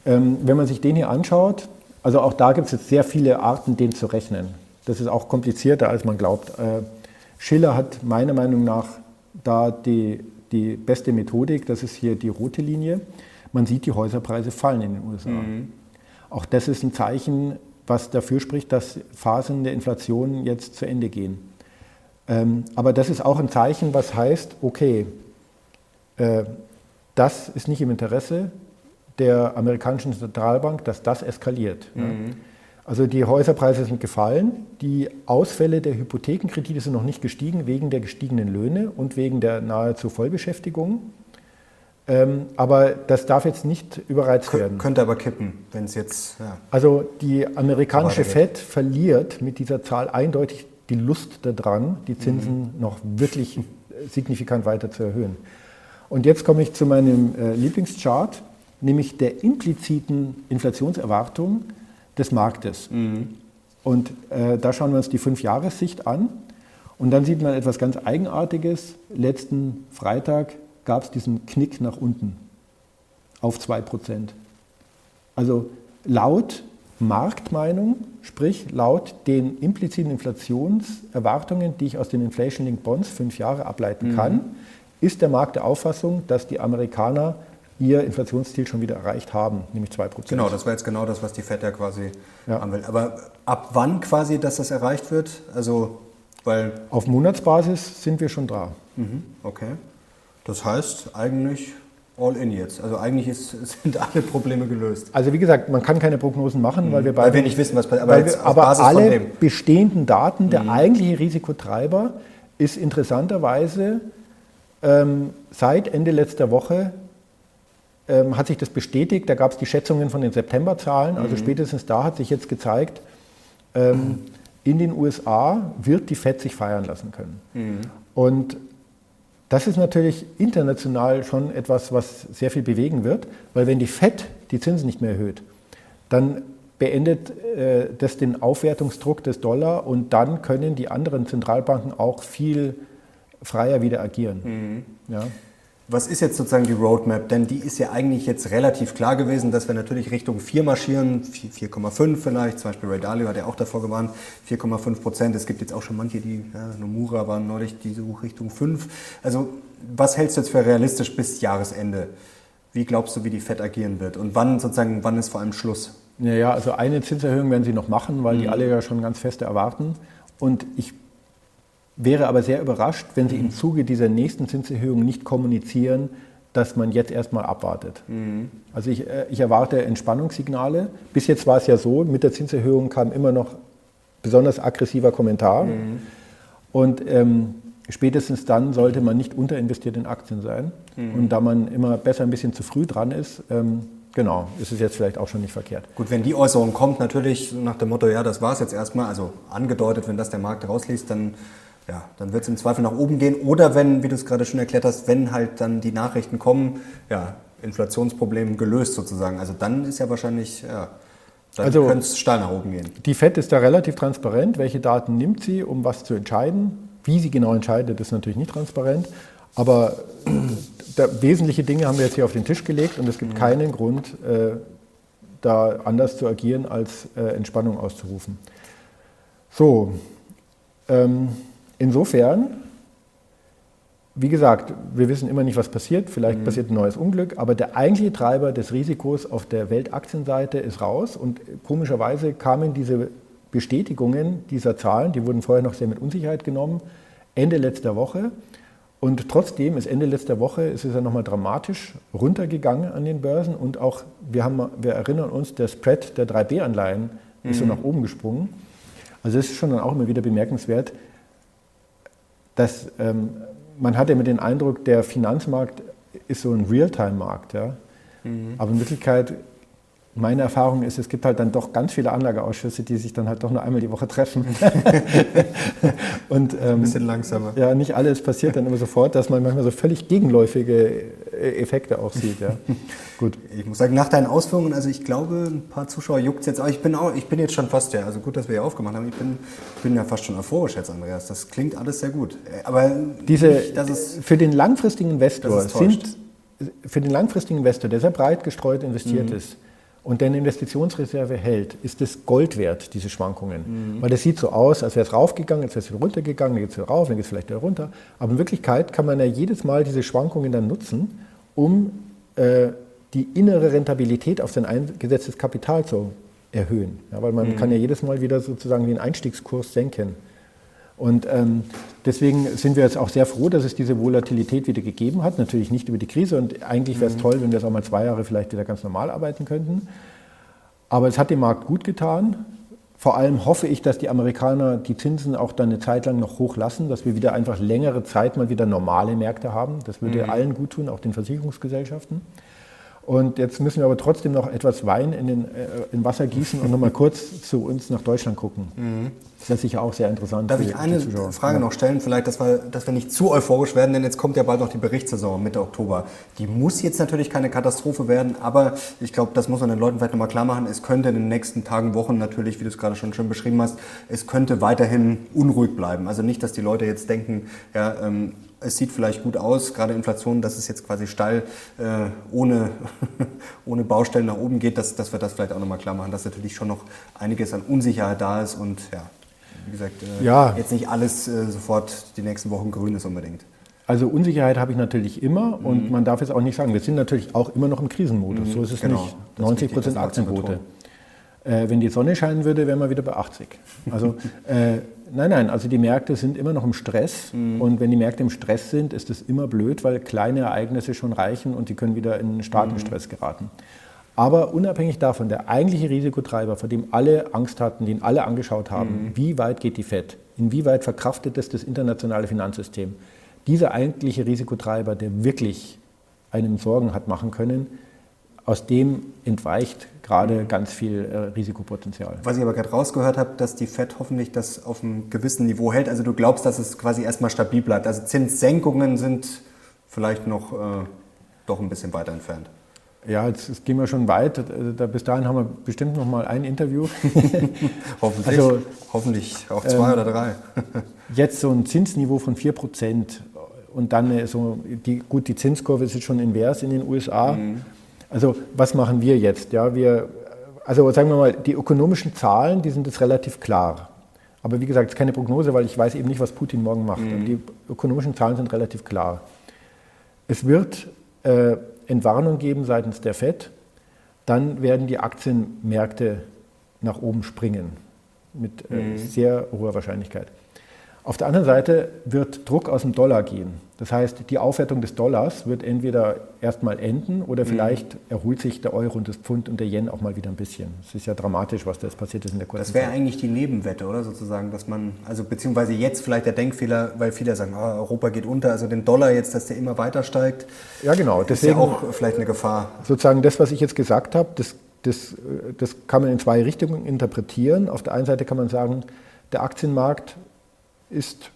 Ähm, wenn man sich den hier anschaut, also auch da gibt es jetzt sehr viele Arten, den zu rechnen. Das ist auch komplizierter, als man glaubt. Äh, Schiller hat meiner Meinung nach da die, die beste Methodik, das ist hier die rote Linie. Man sieht, die Häuserpreise fallen in den USA. Mhm. Auch das ist ein Zeichen, was dafür spricht, dass Phasen der Inflation jetzt zu Ende gehen. Ähm, aber das ist auch ein Zeichen, was heißt, okay, äh, das ist nicht im Interesse der amerikanischen Zentralbank, dass das eskaliert. Mhm. Ja. Also die Häuserpreise sind gefallen, die Ausfälle der Hypothekenkredite sind noch nicht gestiegen wegen der gestiegenen Löhne und wegen der nahezu Vollbeschäftigung. Ähm, aber das darf jetzt nicht überreizt Kön werden. Könnte aber kippen, wenn es jetzt. Ja. Also die amerikanische Fed verliert mit dieser Zahl eindeutig die Lust daran, die Zinsen mhm. noch wirklich signifikant weiter zu erhöhen. Und jetzt komme ich zu meinem äh, Lieblingschart, nämlich der impliziten Inflationserwartung des Marktes. Mhm. Und äh, da schauen wir uns die Fünfjahressicht an. Und dann sieht man etwas ganz Eigenartiges. Letzten Freitag gab es diesen Knick nach unten auf 2%. Also laut Marktmeinung, sprich laut den impliziten Inflationserwartungen, die ich aus den Inflation-Linked Bonds fünf Jahre ableiten kann, mhm. ist der Markt der Auffassung, dass die Amerikaner ihr Inflationsziel schon wieder erreicht haben, nämlich 2%. Genau, das war jetzt genau das, was die FED ja quasi ja. haben will. Aber ab wann quasi, dass das erreicht wird? Also, weil Auf Monatsbasis sind wir schon da. Mhm, okay. Das heißt eigentlich all in jetzt. Also eigentlich ist, sind alle Probleme gelöst. Also wie gesagt, man kann keine Prognosen machen, mhm. weil wir beide, weil wir nicht wissen, was passiert. Aber, wir, aber alle bestehenden Daten, der mhm. eigentliche Risikotreiber ist interessanterweise ähm, seit Ende letzter Woche ähm, hat sich das bestätigt. Da gab es die Schätzungen von den Septemberzahlen. Also mhm. spätestens da hat sich jetzt gezeigt, ähm, in den USA wird die FED sich feiern lassen können. Mhm. Und das ist natürlich international schon etwas, was sehr viel bewegen wird, weil wenn die FED die Zinsen nicht mehr erhöht, dann beendet äh, das den Aufwertungsdruck des Dollar und dann können die anderen Zentralbanken auch viel freier wieder agieren. Mhm. Ja. Was ist jetzt sozusagen die Roadmap? Denn die ist ja eigentlich jetzt relativ klar gewesen, dass wir natürlich Richtung 4 marschieren, 4,5 vielleicht. Zum Beispiel Ray Dalio hat ja auch davor gewarnt, 4,5 Prozent. Es gibt jetzt auch schon manche, die, ja, Nomura waren neulich, die so Richtung 5. Also was hältst du jetzt für realistisch bis Jahresende? Wie glaubst du, wie die FED agieren wird? Und wann sozusagen, wann ist vor allem Schluss? Naja, also eine Zinserhöhung werden sie noch machen, weil mhm. die alle ja schon ganz feste erwarten. Und ich wäre aber sehr überrascht, wenn sie im Zuge dieser nächsten Zinserhöhung nicht kommunizieren, dass man jetzt erstmal abwartet. Mhm. Also ich, äh, ich, erwarte Entspannungssignale. Bis jetzt war es ja so, mit der Zinserhöhung kam immer noch besonders aggressiver Kommentar. Mhm. Und ähm, spätestens dann sollte man nicht unterinvestiert in Aktien sein. Mhm. Und da man immer besser ein bisschen zu früh dran ist, ähm, Genau, ist es jetzt vielleicht auch schon nicht verkehrt. Gut, wenn die Äußerung kommt, natürlich nach dem Motto, ja, das war es jetzt erstmal, also angedeutet, wenn das der Markt rausliest, dann ja, dann wird es im Zweifel nach oben gehen. Oder wenn, wie du es gerade schon erklärt hast, wenn halt dann die Nachrichten kommen, ja, Inflationsproblem gelöst sozusagen. Also dann ist ja wahrscheinlich, ja, dann also, könnte es steil nach oben gehen. Die FED ist da relativ transparent. Welche Daten nimmt sie, um was zu entscheiden? Wie sie genau entscheidet, ist natürlich nicht transparent. Aber da, wesentliche Dinge haben wir jetzt hier auf den Tisch gelegt und es gibt mhm. keinen Grund, äh, da anders zu agieren, als äh, Entspannung auszurufen. So, ähm, Insofern, wie gesagt, wir wissen immer nicht, was passiert. Vielleicht mhm. passiert ein neues Unglück, aber der eigentliche Treiber des Risikos auf der Weltaktienseite ist raus. Und komischerweise kamen diese Bestätigungen dieser Zahlen, die wurden vorher noch sehr mit Unsicherheit genommen, Ende letzter Woche. Und trotzdem ist Ende letzter Woche ist es ja nochmal dramatisch runtergegangen an den Börsen und auch, wir, haben, wir erinnern uns, der Spread der 3B-Anleihen ist mhm. so nach oben gesprungen. Also es ist schon dann auch immer wieder bemerkenswert, dass ähm, man hat ja mit den Eindruck, der Finanzmarkt ist so ein Realtime-Markt. Ja? Mhm. Aber in Wirklichkeit meine Erfahrung ist, es gibt halt dann doch ganz viele Anlageausschüsse, die sich dann halt doch nur einmal die Woche treffen. und, ähm, Ein bisschen langsamer. Ja, nicht alles passiert dann immer sofort, dass man manchmal so völlig gegenläufige äh, Effekte auch sieht. Ja. gut. Ich muss sagen, nach deinen Ausführungen, also ich glaube, ein paar Zuschauer juckt es jetzt auch. Ich bin, auch. ich bin jetzt schon fast, ja, also gut, dass wir hier aufgemacht haben, ich bin, bin ja fast schon euphorisch jetzt, Andreas. Das klingt alles sehr gut. Aber Diese, nicht, es, für den langfristigen Investor sind, für den langfristigen Investor, der sehr breit gestreut investiert mhm. ist, und deine Investitionsreserve hält, ist es Gold wert, diese Schwankungen. Mhm. Weil das sieht so aus, als wäre es raufgegangen, jetzt wäre es wieder runtergegangen, dann geht es wieder rauf, dann geht es vielleicht wieder runter. Aber in Wirklichkeit kann man ja jedes Mal diese Schwankungen dann nutzen, um äh, die innere Rentabilität auf sein eingesetztes Kapital zu erhöhen. Ja, weil man mhm. kann ja jedes Mal wieder sozusagen den Einstiegskurs senken. Und ähm, deswegen sind wir jetzt auch sehr froh, dass es diese Volatilität wieder gegeben hat. Natürlich nicht über die Krise und eigentlich wäre es mhm. toll, wenn wir es auch mal zwei Jahre vielleicht wieder ganz normal arbeiten könnten. Aber es hat dem Markt gut getan. Vor allem hoffe ich, dass die Amerikaner die Zinsen auch dann eine Zeit lang noch hoch lassen, dass wir wieder einfach längere Zeit mal wieder normale Märkte haben. Das würde mhm. allen gut tun, auch den Versicherungsgesellschaften. Und jetzt müssen wir aber trotzdem noch etwas Wein in, den, äh, in Wasser gießen und nochmal kurz zu uns nach Deutschland gucken. Mhm. Das ist sicher auch sehr interessant. Darf ich eine Frage ja. noch stellen, vielleicht, dass wir, dass wir nicht zu euphorisch werden, denn jetzt kommt ja bald noch die Berichtssaison Mitte Oktober. Die muss jetzt natürlich keine Katastrophe werden, aber ich glaube, das muss man den Leuten vielleicht nochmal klar machen. Es könnte in den nächsten Tagen, Wochen natürlich, wie du es gerade schon schön beschrieben hast, es könnte weiterhin unruhig bleiben. Also nicht, dass die Leute jetzt denken, ja, ähm, es sieht vielleicht gut aus, gerade Inflation, dass es jetzt quasi steil äh, ohne, ohne Baustellen nach oben geht, dass, dass wir das vielleicht auch nochmal klar machen, dass natürlich schon noch einiges an Unsicherheit da ist und ja, wie gesagt, äh, ja. jetzt nicht alles äh, sofort die nächsten Wochen grün ist unbedingt. Also Unsicherheit habe ich natürlich immer und mhm. man darf jetzt auch nicht sagen, wir sind natürlich auch immer noch im Krisenmodus. Mhm. So ist es genau. nicht. 90 Prozent Aktienquote. Äh, wenn die Sonne scheinen würde, wären wir wieder bei 80. Also äh, nein, nein, also die Märkte sind immer noch im Stress mhm. und wenn die Märkte im Stress sind, ist das immer blöd, weil kleine Ereignisse schon reichen und die können wieder in starken mhm. Stress geraten. Aber unabhängig davon, der eigentliche Risikotreiber, vor dem alle Angst hatten, den alle angeschaut haben, mhm. wie weit geht die FED, inwieweit verkraftet es das internationale Finanzsystem, dieser eigentliche Risikotreiber, der wirklich einem Sorgen hat machen können, aus dem entweicht gerade ganz viel äh, Risikopotenzial. Was ich aber gerade rausgehört habe, dass die FED hoffentlich das auf einem gewissen Niveau hält. Also du glaubst, dass es quasi erstmal stabil bleibt. Also Zinssenkungen sind vielleicht noch äh, doch ein bisschen weiter entfernt. Ja, jetzt, jetzt, gehen wir schon weit. Da, bis dahin haben wir bestimmt noch mal ein Interview. hoffentlich, also, hoffentlich auch zwei ähm, oder drei. jetzt so ein Zinsniveau von 4 Prozent und dann so, die, gut, die Zinskurve ist jetzt schon invers in den USA. Mhm. Also was machen wir jetzt? Ja, wir, also sagen wir mal, die ökonomischen Zahlen, die sind jetzt relativ klar. Aber wie gesagt, es ist keine Prognose, weil ich weiß eben nicht, was Putin morgen macht. Mhm. die ökonomischen Zahlen sind relativ klar. Es wird äh, Entwarnung geben seitens der FED, dann werden die Aktienmärkte nach oben springen mit äh, mhm. sehr hoher Wahrscheinlichkeit. Auf der anderen Seite wird Druck aus dem Dollar gehen. Das heißt, die Aufwertung des Dollars wird entweder erstmal enden oder mhm. vielleicht mhm. erholt sich der Euro und das Pfund und der Yen auch mal wieder ein bisschen. Es ist ja dramatisch, was da jetzt passiert ist in der kurzen Das wäre eigentlich die Nebenwette, oder sozusagen, dass man, also beziehungsweise jetzt vielleicht der Denkfehler, weil viele sagen, oh, Europa geht unter, also den Dollar jetzt, dass der immer weiter steigt. Ja, genau. Deswegen, ist ja auch vielleicht eine Gefahr. Sozusagen das, was ich jetzt gesagt habe, das, das, das kann man in zwei Richtungen interpretieren. Auf der einen Seite kann man sagen, der Aktienmarkt ist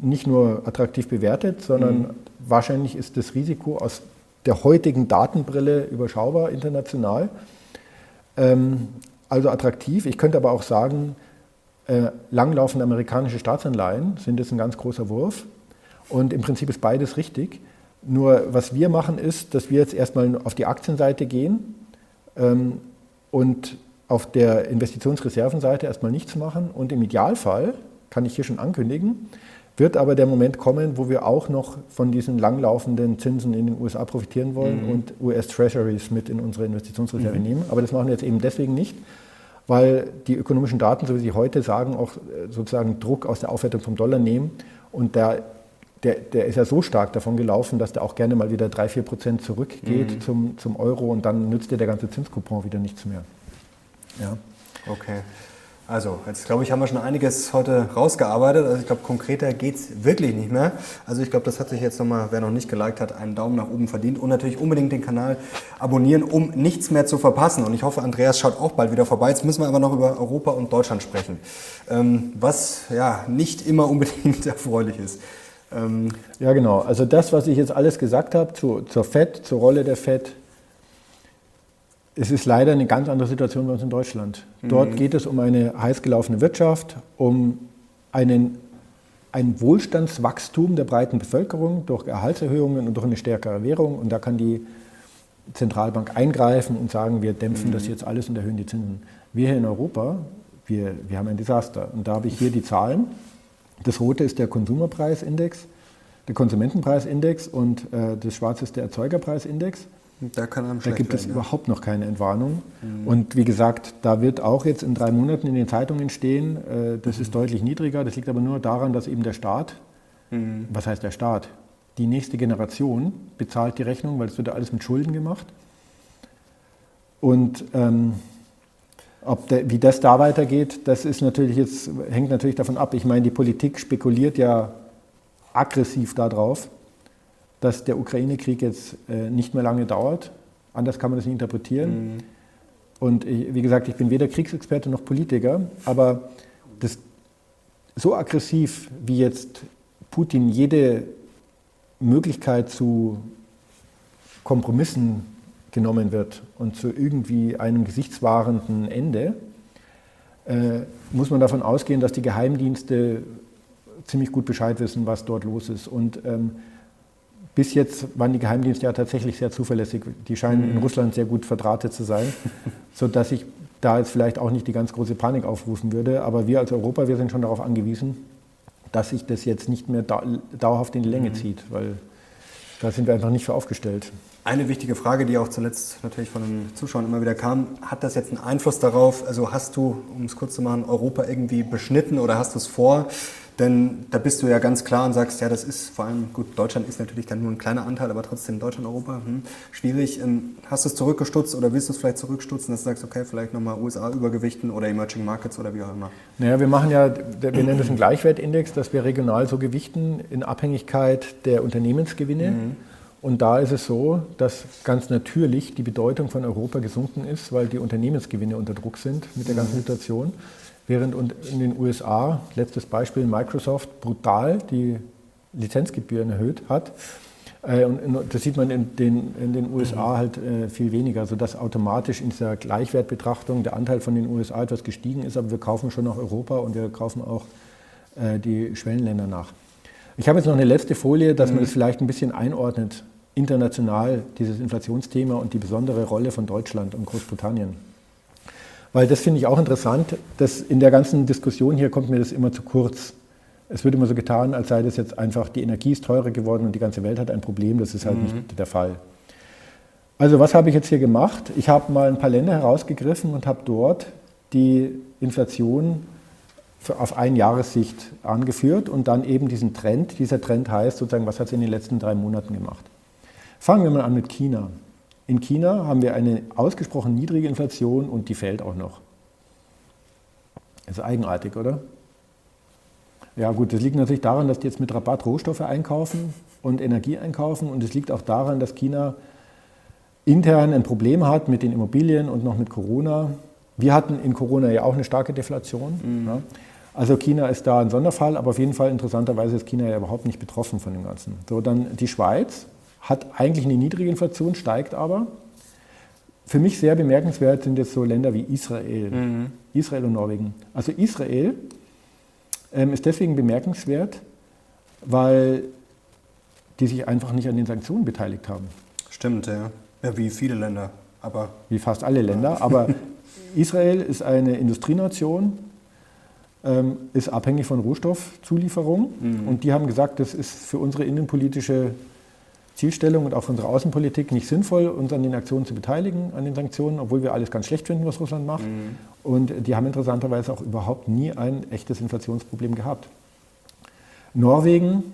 nicht nur attraktiv bewertet, sondern mhm. wahrscheinlich ist das Risiko aus der heutigen Datenbrille überschaubar international. Ähm, also attraktiv. Ich könnte aber auch sagen, äh, langlaufende amerikanische Staatsanleihen sind jetzt ein ganz großer Wurf. Und im Prinzip ist beides richtig. Nur was wir machen ist, dass wir jetzt erstmal auf die Aktienseite gehen ähm, und auf der Investitionsreservenseite erstmal nichts machen und im Idealfall kann ich hier schon ankündigen. Wird aber der Moment kommen, wo wir auch noch von diesen langlaufenden Zinsen in den USA profitieren wollen mhm. und US-Treasuries mit in unsere Investitionsreserve mhm. nehmen. Aber das machen wir jetzt eben deswegen nicht, weil die ökonomischen Daten, so wie sie heute sagen, auch äh, sozusagen Druck aus der Aufwertung vom Dollar nehmen. Und der, der, der ist ja so stark davon gelaufen, dass der auch gerne mal wieder 3, 4 Prozent zurückgeht mhm. zum, zum Euro und dann nützt dir der ganze Zinskupon wieder nichts mehr. Ja. Okay. Also, jetzt glaube ich, haben wir schon einiges heute rausgearbeitet. Also ich glaube, konkreter geht es wirklich nicht mehr. Also ich glaube, das hat sich jetzt nochmal, wer noch nicht geliked hat, einen Daumen nach oben verdient. Und natürlich unbedingt den Kanal abonnieren, um nichts mehr zu verpassen. Und ich hoffe, Andreas schaut auch bald wieder vorbei. Jetzt müssen wir aber noch über Europa und Deutschland sprechen. Ähm, was ja nicht immer unbedingt erfreulich ist. Ähm ja, genau. Also das, was ich jetzt alles gesagt habe zu, zur FED, zur Rolle der FED, es ist leider eine ganz andere Situation bei uns in Deutschland. Dort mhm. geht es um eine heiß gelaufene Wirtschaft, um einen, ein Wohlstandswachstum der breiten Bevölkerung durch Erhaltserhöhungen und durch eine stärkere Währung. Und da kann die Zentralbank eingreifen und sagen, wir dämpfen mhm. das jetzt alles und erhöhen die Zinsen. Wir hier in Europa, wir, wir haben ein Desaster. Und da habe ich hier die Zahlen. Das rote ist der Konsumerpreisindex, der Konsumentenpreisindex und äh, das schwarze ist der Erzeugerpreisindex. Da, da gibt es ja. überhaupt noch keine Entwarnung. Mhm. Und wie gesagt, da wird auch jetzt in drei Monaten in den Zeitungen stehen, äh, das mhm. ist deutlich niedriger. Das liegt aber nur daran, dass eben der Staat, mhm. was heißt der Staat? Die nächste Generation bezahlt die Rechnung, weil es wird ja alles mit Schulden gemacht. Und ähm, ob der, wie das da weitergeht, das ist natürlich jetzt, hängt natürlich davon ab. Ich meine, die Politik spekuliert ja aggressiv darauf dass der Ukraine-Krieg jetzt äh, nicht mehr lange dauert. Anders kann man das nicht interpretieren. Mhm. Und ich, wie gesagt, ich bin weder Kriegsexperte noch Politiker, aber das, so aggressiv wie jetzt Putin jede Möglichkeit zu Kompromissen genommen wird und zu irgendwie einem gesichtswahrenden Ende, äh, muss man davon ausgehen, dass die Geheimdienste ziemlich gut Bescheid wissen, was dort los ist. Und ähm, bis jetzt waren die Geheimdienste ja tatsächlich sehr zuverlässig. Die scheinen in mhm. Russland sehr gut verdrahtet zu sein, sodass ich da jetzt vielleicht auch nicht die ganz große Panik aufrufen würde. Aber wir als Europa, wir sind schon darauf angewiesen, dass sich das jetzt nicht mehr dauerhaft in die Länge mhm. zieht, weil da sind wir einfach nicht für aufgestellt. Eine wichtige Frage, die auch zuletzt natürlich von den Zuschauern immer wieder kam, hat das jetzt einen Einfluss darauf? Also hast du, um es kurz zu machen, Europa irgendwie beschnitten oder hast du es vor? Denn da bist du ja ganz klar und sagst, ja, das ist vor allem, gut, Deutschland ist natürlich dann nur ein kleiner Anteil, aber trotzdem Deutschland, Europa, hm, schwierig. Ähm, hast du es zurückgestutzt oder willst du es vielleicht zurückstutzen, dass du sagst, okay, vielleicht nochmal USA übergewichten oder Emerging Markets oder wie auch immer? Naja, wir machen ja, wir nennen das einen Gleichwertindex, dass wir regional so gewichten in Abhängigkeit der Unternehmensgewinne. Mhm. Und da ist es so, dass ganz natürlich die Bedeutung von Europa gesunken ist, weil die Unternehmensgewinne unter Druck sind mit der ganzen mhm. Situation. Während in den USA, letztes Beispiel, Microsoft brutal die Lizenzgebühren erhöht hat. Äh, und das sieht man in den, in den USA halt äh, viel weniger, sodass automatisch in dieser Gleichwertbetrachtung der Anteil von den USA etwas gestiegen ist. Aber wir kaufen schon nach Europa und wir kaufen auch äh, die Schwellenländer nach. Ich habe jetzt noch eine letzte Folie, dass man mhm. das vielleicht ein bisschen einordnet, international, dieses Inflationsthema und die besondere Rolle von Deutschland und Großbritannien. Weil das finde ich auch interessant, dass in der ganzen Diskussion hier kommt mir das immer zu kurz. Es wird immer so getan, als sei das jetzt einfach, die Energie ist teurer geworden und die ganze Welt hat ein Problem. Das ist halt mhm. nicht der Fall. Also was habe ich jetzt hier gemacht? Ich habe mal ein paar Länder herausgegriffen und habe dort die Inflation auf ein Jahressicht angeführt und dann eben diesen Trend. Dieser Trend heißt sozusagen, was hat es in den letzten drei Monaten gemacht? Fangen wir mal an mit China. In China haben wir eine ausgesprochen niedrige Inflation und die fällt auch noch. Das ist eigenartig, oder? Ja gut, das liegt natürlich daran, dass die jetzt mit Rabatt Rohstoffe einkaufen und Energie einkaufen und es liegt auch daran, dass China intern ein Problem hat mit den Immobilien und noch mit Corona. Wir hatten in Corona ja auch eine starke Deflation. Mhm. Ja. Also China ist da ein Sonderfall, aber auf jeden Fall interessanterweise ist China ja überhaupt nicht betroffen von dem Ganzen. So, dann die Schweiz hat eigentlich eine niedrige Inflation, steigt aber. Für mich sehr bemerkenswert sind jetzt so Länder wie Israel, mhm. Israel und Norwegen. Also Israel ähm, ist deswegen bemerkenswert, weil die sich einfach nicht an den Sanktionen beteiligt haben. Stimmt, ja. Ja, wie viele Länder. Aber wie fast alle Länder. Aber Israel ist eine Industrienation, ähm, ist abhängig von Rohstoffzulieferung. Mhm. Und die haben gesagt, das ist für unsere innenpolitische Zielstellung und auch für unsere Außenpolitik nicht sinnvoll, uns an den Aktionen zu beteiligen, an den Sanktionen, obwohl wir alles ganz schlecht finden, was Russland macht. Mhm. Und die haben interessanterweise auch überhaupt nie ein echtes Inflationsproblem gehabt. Norwegen,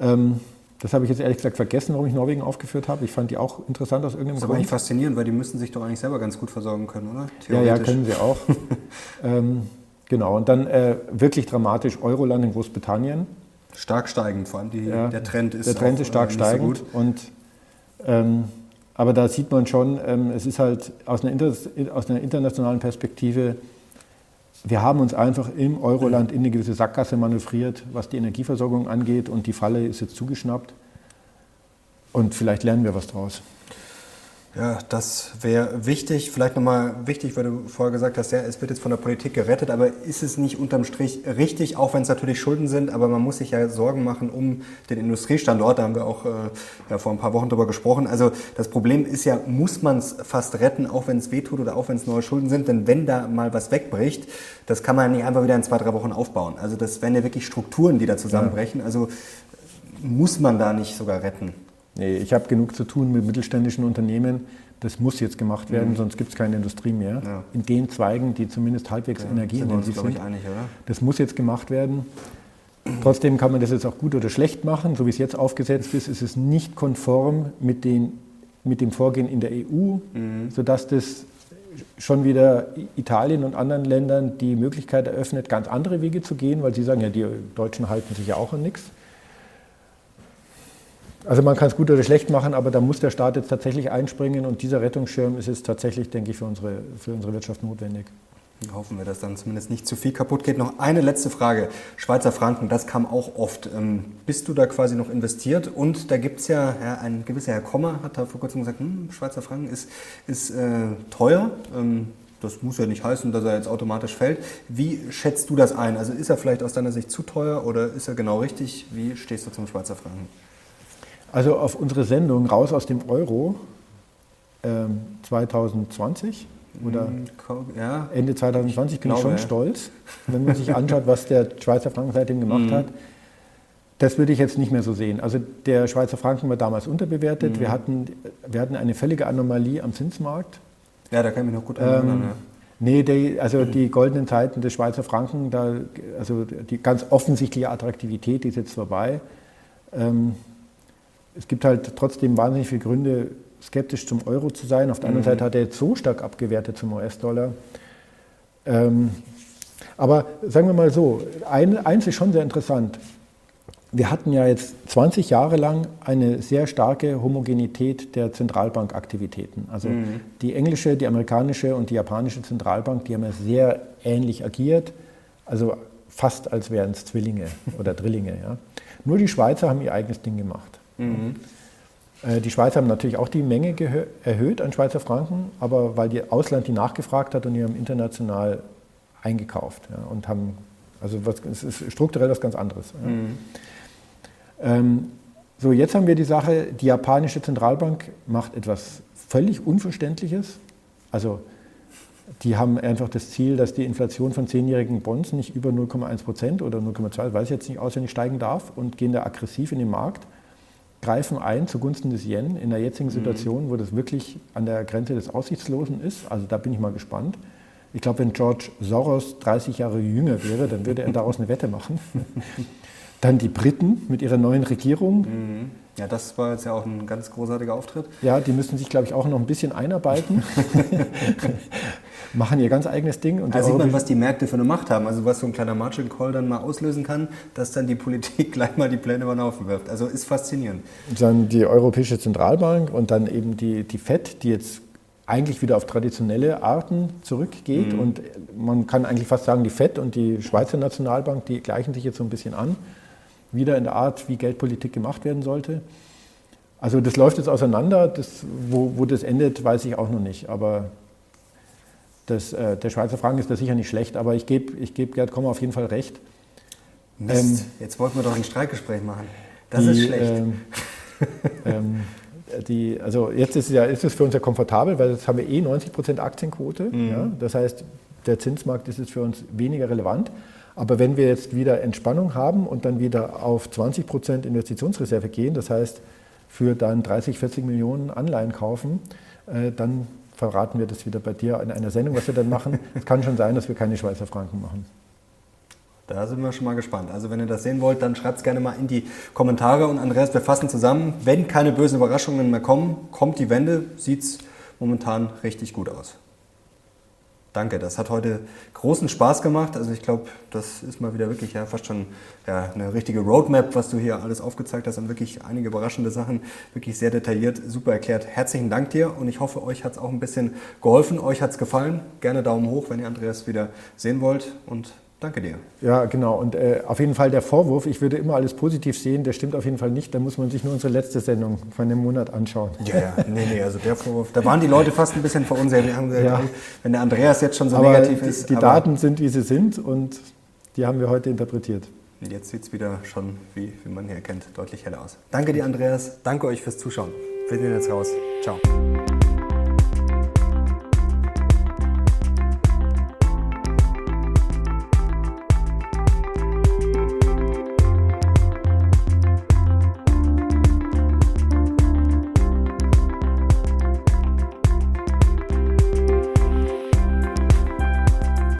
ähm, das habe ich jetzt ehrlich gesagt vergessen, warum ich Norwegen aufgeführt habe. Ich fand die auch interessant aus irgendeinem Grund. Das ist aber eigentlich faszinierend, weil die müssen sich doch eigentlich selber ganz gut versorgen können, oder? Ja, ja, können sie auch. ähm, genau, und dann äh, wirklich dramatisch Euroland in Großbritannien. Stark steigend, vor allem die, ja, der Trend ist Der Trend auch, ist stark äh, steigend. So und, ähm, aber da sieht man schon, ähm, es ist halt aus einer, aus einer, internationalen Perspektive, wir haben uns einfach im Euroland in eine gewisse Sackgasse manövriert, was die Energieversorgung angeht und die Falle ist jetzt zugeschnappt. Und vielleicht lernen wir was draus. Ja, das wäre wichtig. Vielleicht nochmal wichtig, weil du vorher gesagt hast, ja, es wird jetzt von der Politik gerettet, aber ist es nicht unterm Strich richtig, auch wenn es natürlich Schulden sind, aber man muss sich ja Sorgen machen um den Industriestandort. Da haben wir auch äh, ja, vor ein paar Wochen drüber gesprochen. Also das Problem ist ja, muss man es fast retten, auch wenn es wehtut oder auch wenn es neue Schulden sind? Denn wenn da mal was wegbricht, das kann man nicht einfach wieder in zwei, drei Wochen aufbauen. Also das wären ja wirklich Strukturen, die da zusammenbrechen. Also muss man da nicht sogar retten? Nee, ich habe genug zu tun mit mittelständischen Unternehmen. Das muss jetzt gemacht werden, mhm. sonst gibt es keine Industrie mehr. Ja. In den Zweigen, die zumindest halbwegs ja, energieintensiv sind. sind. Einig, das muss jetzt gemacht werden. Trotzdem kann man das jetzt auch gut oder schlecht machen. So wie es jetzt aufgesetzt ist, ist es nicht konform mit, den, mit dem Vorgehen in der EU, mhm. sodass das schon wieder Italien und anderen Ländern die Möglichkeit eröffnet, ganz andere Wege zu gehen, weil sie sagen, ja, die Deutschen halten sich ja auch an nichts. Also man kann es gut oder schlecht machen, aber da muss der Staat jetzt tatsächlich einspringen und dieser Rettungsschirm ist jetzt tatsächlich, denke ich, für unsere, für unsere Wirtschaft notwendig. Hoffen wir, dass dann zumindest nicht zu viel kaputt geht. Noch eine letzte Frage. Schweizer Franken, das kam auch oft. Ähm, bist du da quasi noch investiert? Und da gibt es ja, ja, ein gewisser Herr Kommer hat da vor kurzem gesagt, hm, Schweizer Franken ist, ist äh, teuer. Ähm, das muss ja nicht heißen, dass er jetzt automatisch fällt. Wie schätzt du das ein? Also ist er vielleicht aus deiner Sicht zu teuer oder ist er genau richtig? Wie stehst du zum Schweizer Franken? Also auf unsere Sendung Raus aus dem Euro ähm, 2020 oder hm, ja, Ende 2020 bin ich schon stolz, wenn man sich anschaut, was der Schweizer Franken seitdem gemacht mhm. hat. Das würde ich jetzt nicht mehr so sehen. Also der Schweizer Franken war damals unterbewertet. Mhm. Wir, hatten, wir hatten eine völlige Anomalie am Zinsmarkt. Ja, da kann ich mich noch gut erinnern. Ähm, ja. Nee, die, also die goldenen Zeiten des Schweizer Franken, da, also die ganz offensichtliche Attraktivität, die ist jetzt vorbei. Ähm, es gibt halt trotzdem wahnsinnig viele Gründe, skeptisch zum Euro zu sein. Auf der anderen mhm. Seite hat er jetzt so stark abgewertet zum US-Dollar. Ähm, aber sagen wir mal so, ein, eins ist schon sehr interessant. Wir hatten ja jetzt 20 Jahre lang eine sehr starke Homogenität der Zentralbankaktivitäten. Also mhm. die englische, die amerikanische und die japanische Zentralbank, die haben ja sehr ähnlich agiert, also fast als wären es Zwillinge oder Drillinge. Ja. Nur die Schweizer haben ihr eigenes Ding gemacht. Mhm. Äh, die Schweizer haben natürlich auch die Menge erhöht an Schweizer Franken, aber weil die Ausland die nachgefragt hat und die haben international eingekauft ja, und haben, also was, es ist strukturell was ganz anderes. Mhm. Ähm, so, jetzt haben wir die Sache, die japanische Zentralbank macht etwas völlig Unverständliches. Also die haben einfach das Ziel, dass die Inflation von zehnjährigen Bonds nicht über 0,1 Prozent oder 0,2, weiß ich jetzt nicht auswendig, steigen darf und gehen da aggressiv in den Markt, greifen ein zugunsten des Yen in der jetzigen mhm. Situation, mhm. wo das wirklich an der Grenze des Aussichtslosen ist. Also da bin ich mal gespannt. Ich glaube, wenn George Soros 30 Jahre jünger wäre, dann würde er daraus eine Wette machen. Dann die Briten mit ihrer neuen Regierung. Mhm. Ja, das war jetzt ja auch ein ganz großartiger Auftritt. Ja, die müssen sich, glaube ich, auch noch ein bisschen einarbeiten. Machen ihr ganz eigenes Ding. Und da sieht man, was die Märkte für eine Macht haben. Also was so ein kleiner Margin Call dann mal auslösen kann, dass dann die Politik gleich mal die Pläne über den Haufen wirft. Also ist faszinierend. Dann die Europäische Zentralbank und dann eben die, die FED, die jetzt eigentlich wieder auf traditionelle Arten zurückgeht. Mhm. Und man kann eigentlich fast sagen, die FED und die Schweizer Nationalbank, die gleichen sich jetzt so ein bisschen an. Wieder in der Art, wie Geldpolitik gemacht werden sollte. Also das läuft jetzt auseinander. Das, wo, wo das endet, weiß ich auch noch nicht. Aber das, äh, der Schweizer Franken ist da sicher nicht schlecht. Aber ich gebe ich geb Gerd Kommer auf jeden Fall recht. Mist, ähm, jetzt wollten wir doch ein Streikgespräch machen. Das die, ist schlecht. Ähm, ähm, die, also jetzt ist es, ja, ist es für uns ja komfortabel, weil jetzt haben wir eh 90 Prozent Aktienquote. Mhm. Ja, das heißt, der Zinsmarkt ist jetzt für uns weniger relevant. Aber wenn wir jetzt wieder Entspannung haben und dann wieder auf 20 Prozent Investitionsreserve gehen, das heißt für dann 30, 40 Millionen Anleihen kaufen, äh, dann verraten wir das wieder bei dir in einer Sendung, was wir dann machen. es kann schon sein, dass wir keine Schweizer Franken machen. Da sind wir schon mal gespannt. Also wenn ihr das sehen wollt, dann schreibt es gerne mal in die Kommentare. Und Andreas, wir fassen zusammen. Wenn keine bösen Überraschungen mehr kommen, kommt die Wende, sieht es momentan richtig gut aus. Danke, das hat heute großen Spaß gemacht. Also ich glaube, das ist mal wieder wirklich ja, fast schon ja, eine richtige Roadmap, was du hier alles aufgezeigt hast und wirklich einige überraschende Sachen, wirklich sehr detailliert, super erklärt. Herzlichen Dank dir und ich hoffe, euch hat es auch ein bisschen geholfen, euch hat es gefallen. Gerne Daumen hoch, wenn ihr Andreas wieder sehen wollt und Danke dir. Ja, genau. Und äh, auf jeden Fall der Vorwurf, ich würde immer alles positiv sehen, der stimmt auf jeden Fall nicht. Da muss man sich nur unsere letzte Sendung von dem Monat anschauen. Ja, ja. Nee, nee, also der Vorwurf, da waren die Leute fast ein bisschen verunsichert. Wir haben gesagt, ja. wenn der Andreas jetzt schon so aber negativ die, ist. Die Daten sind, wie sie sind und die haben wir heute interpretiert. Und jetzt sieht es wieder schon, wie, wie man hier erkennt, deutlich heller aus. Danke dir, Andreas. Danke euch fürs Zuschauen. Wir sehen jetzt raus. Ciao.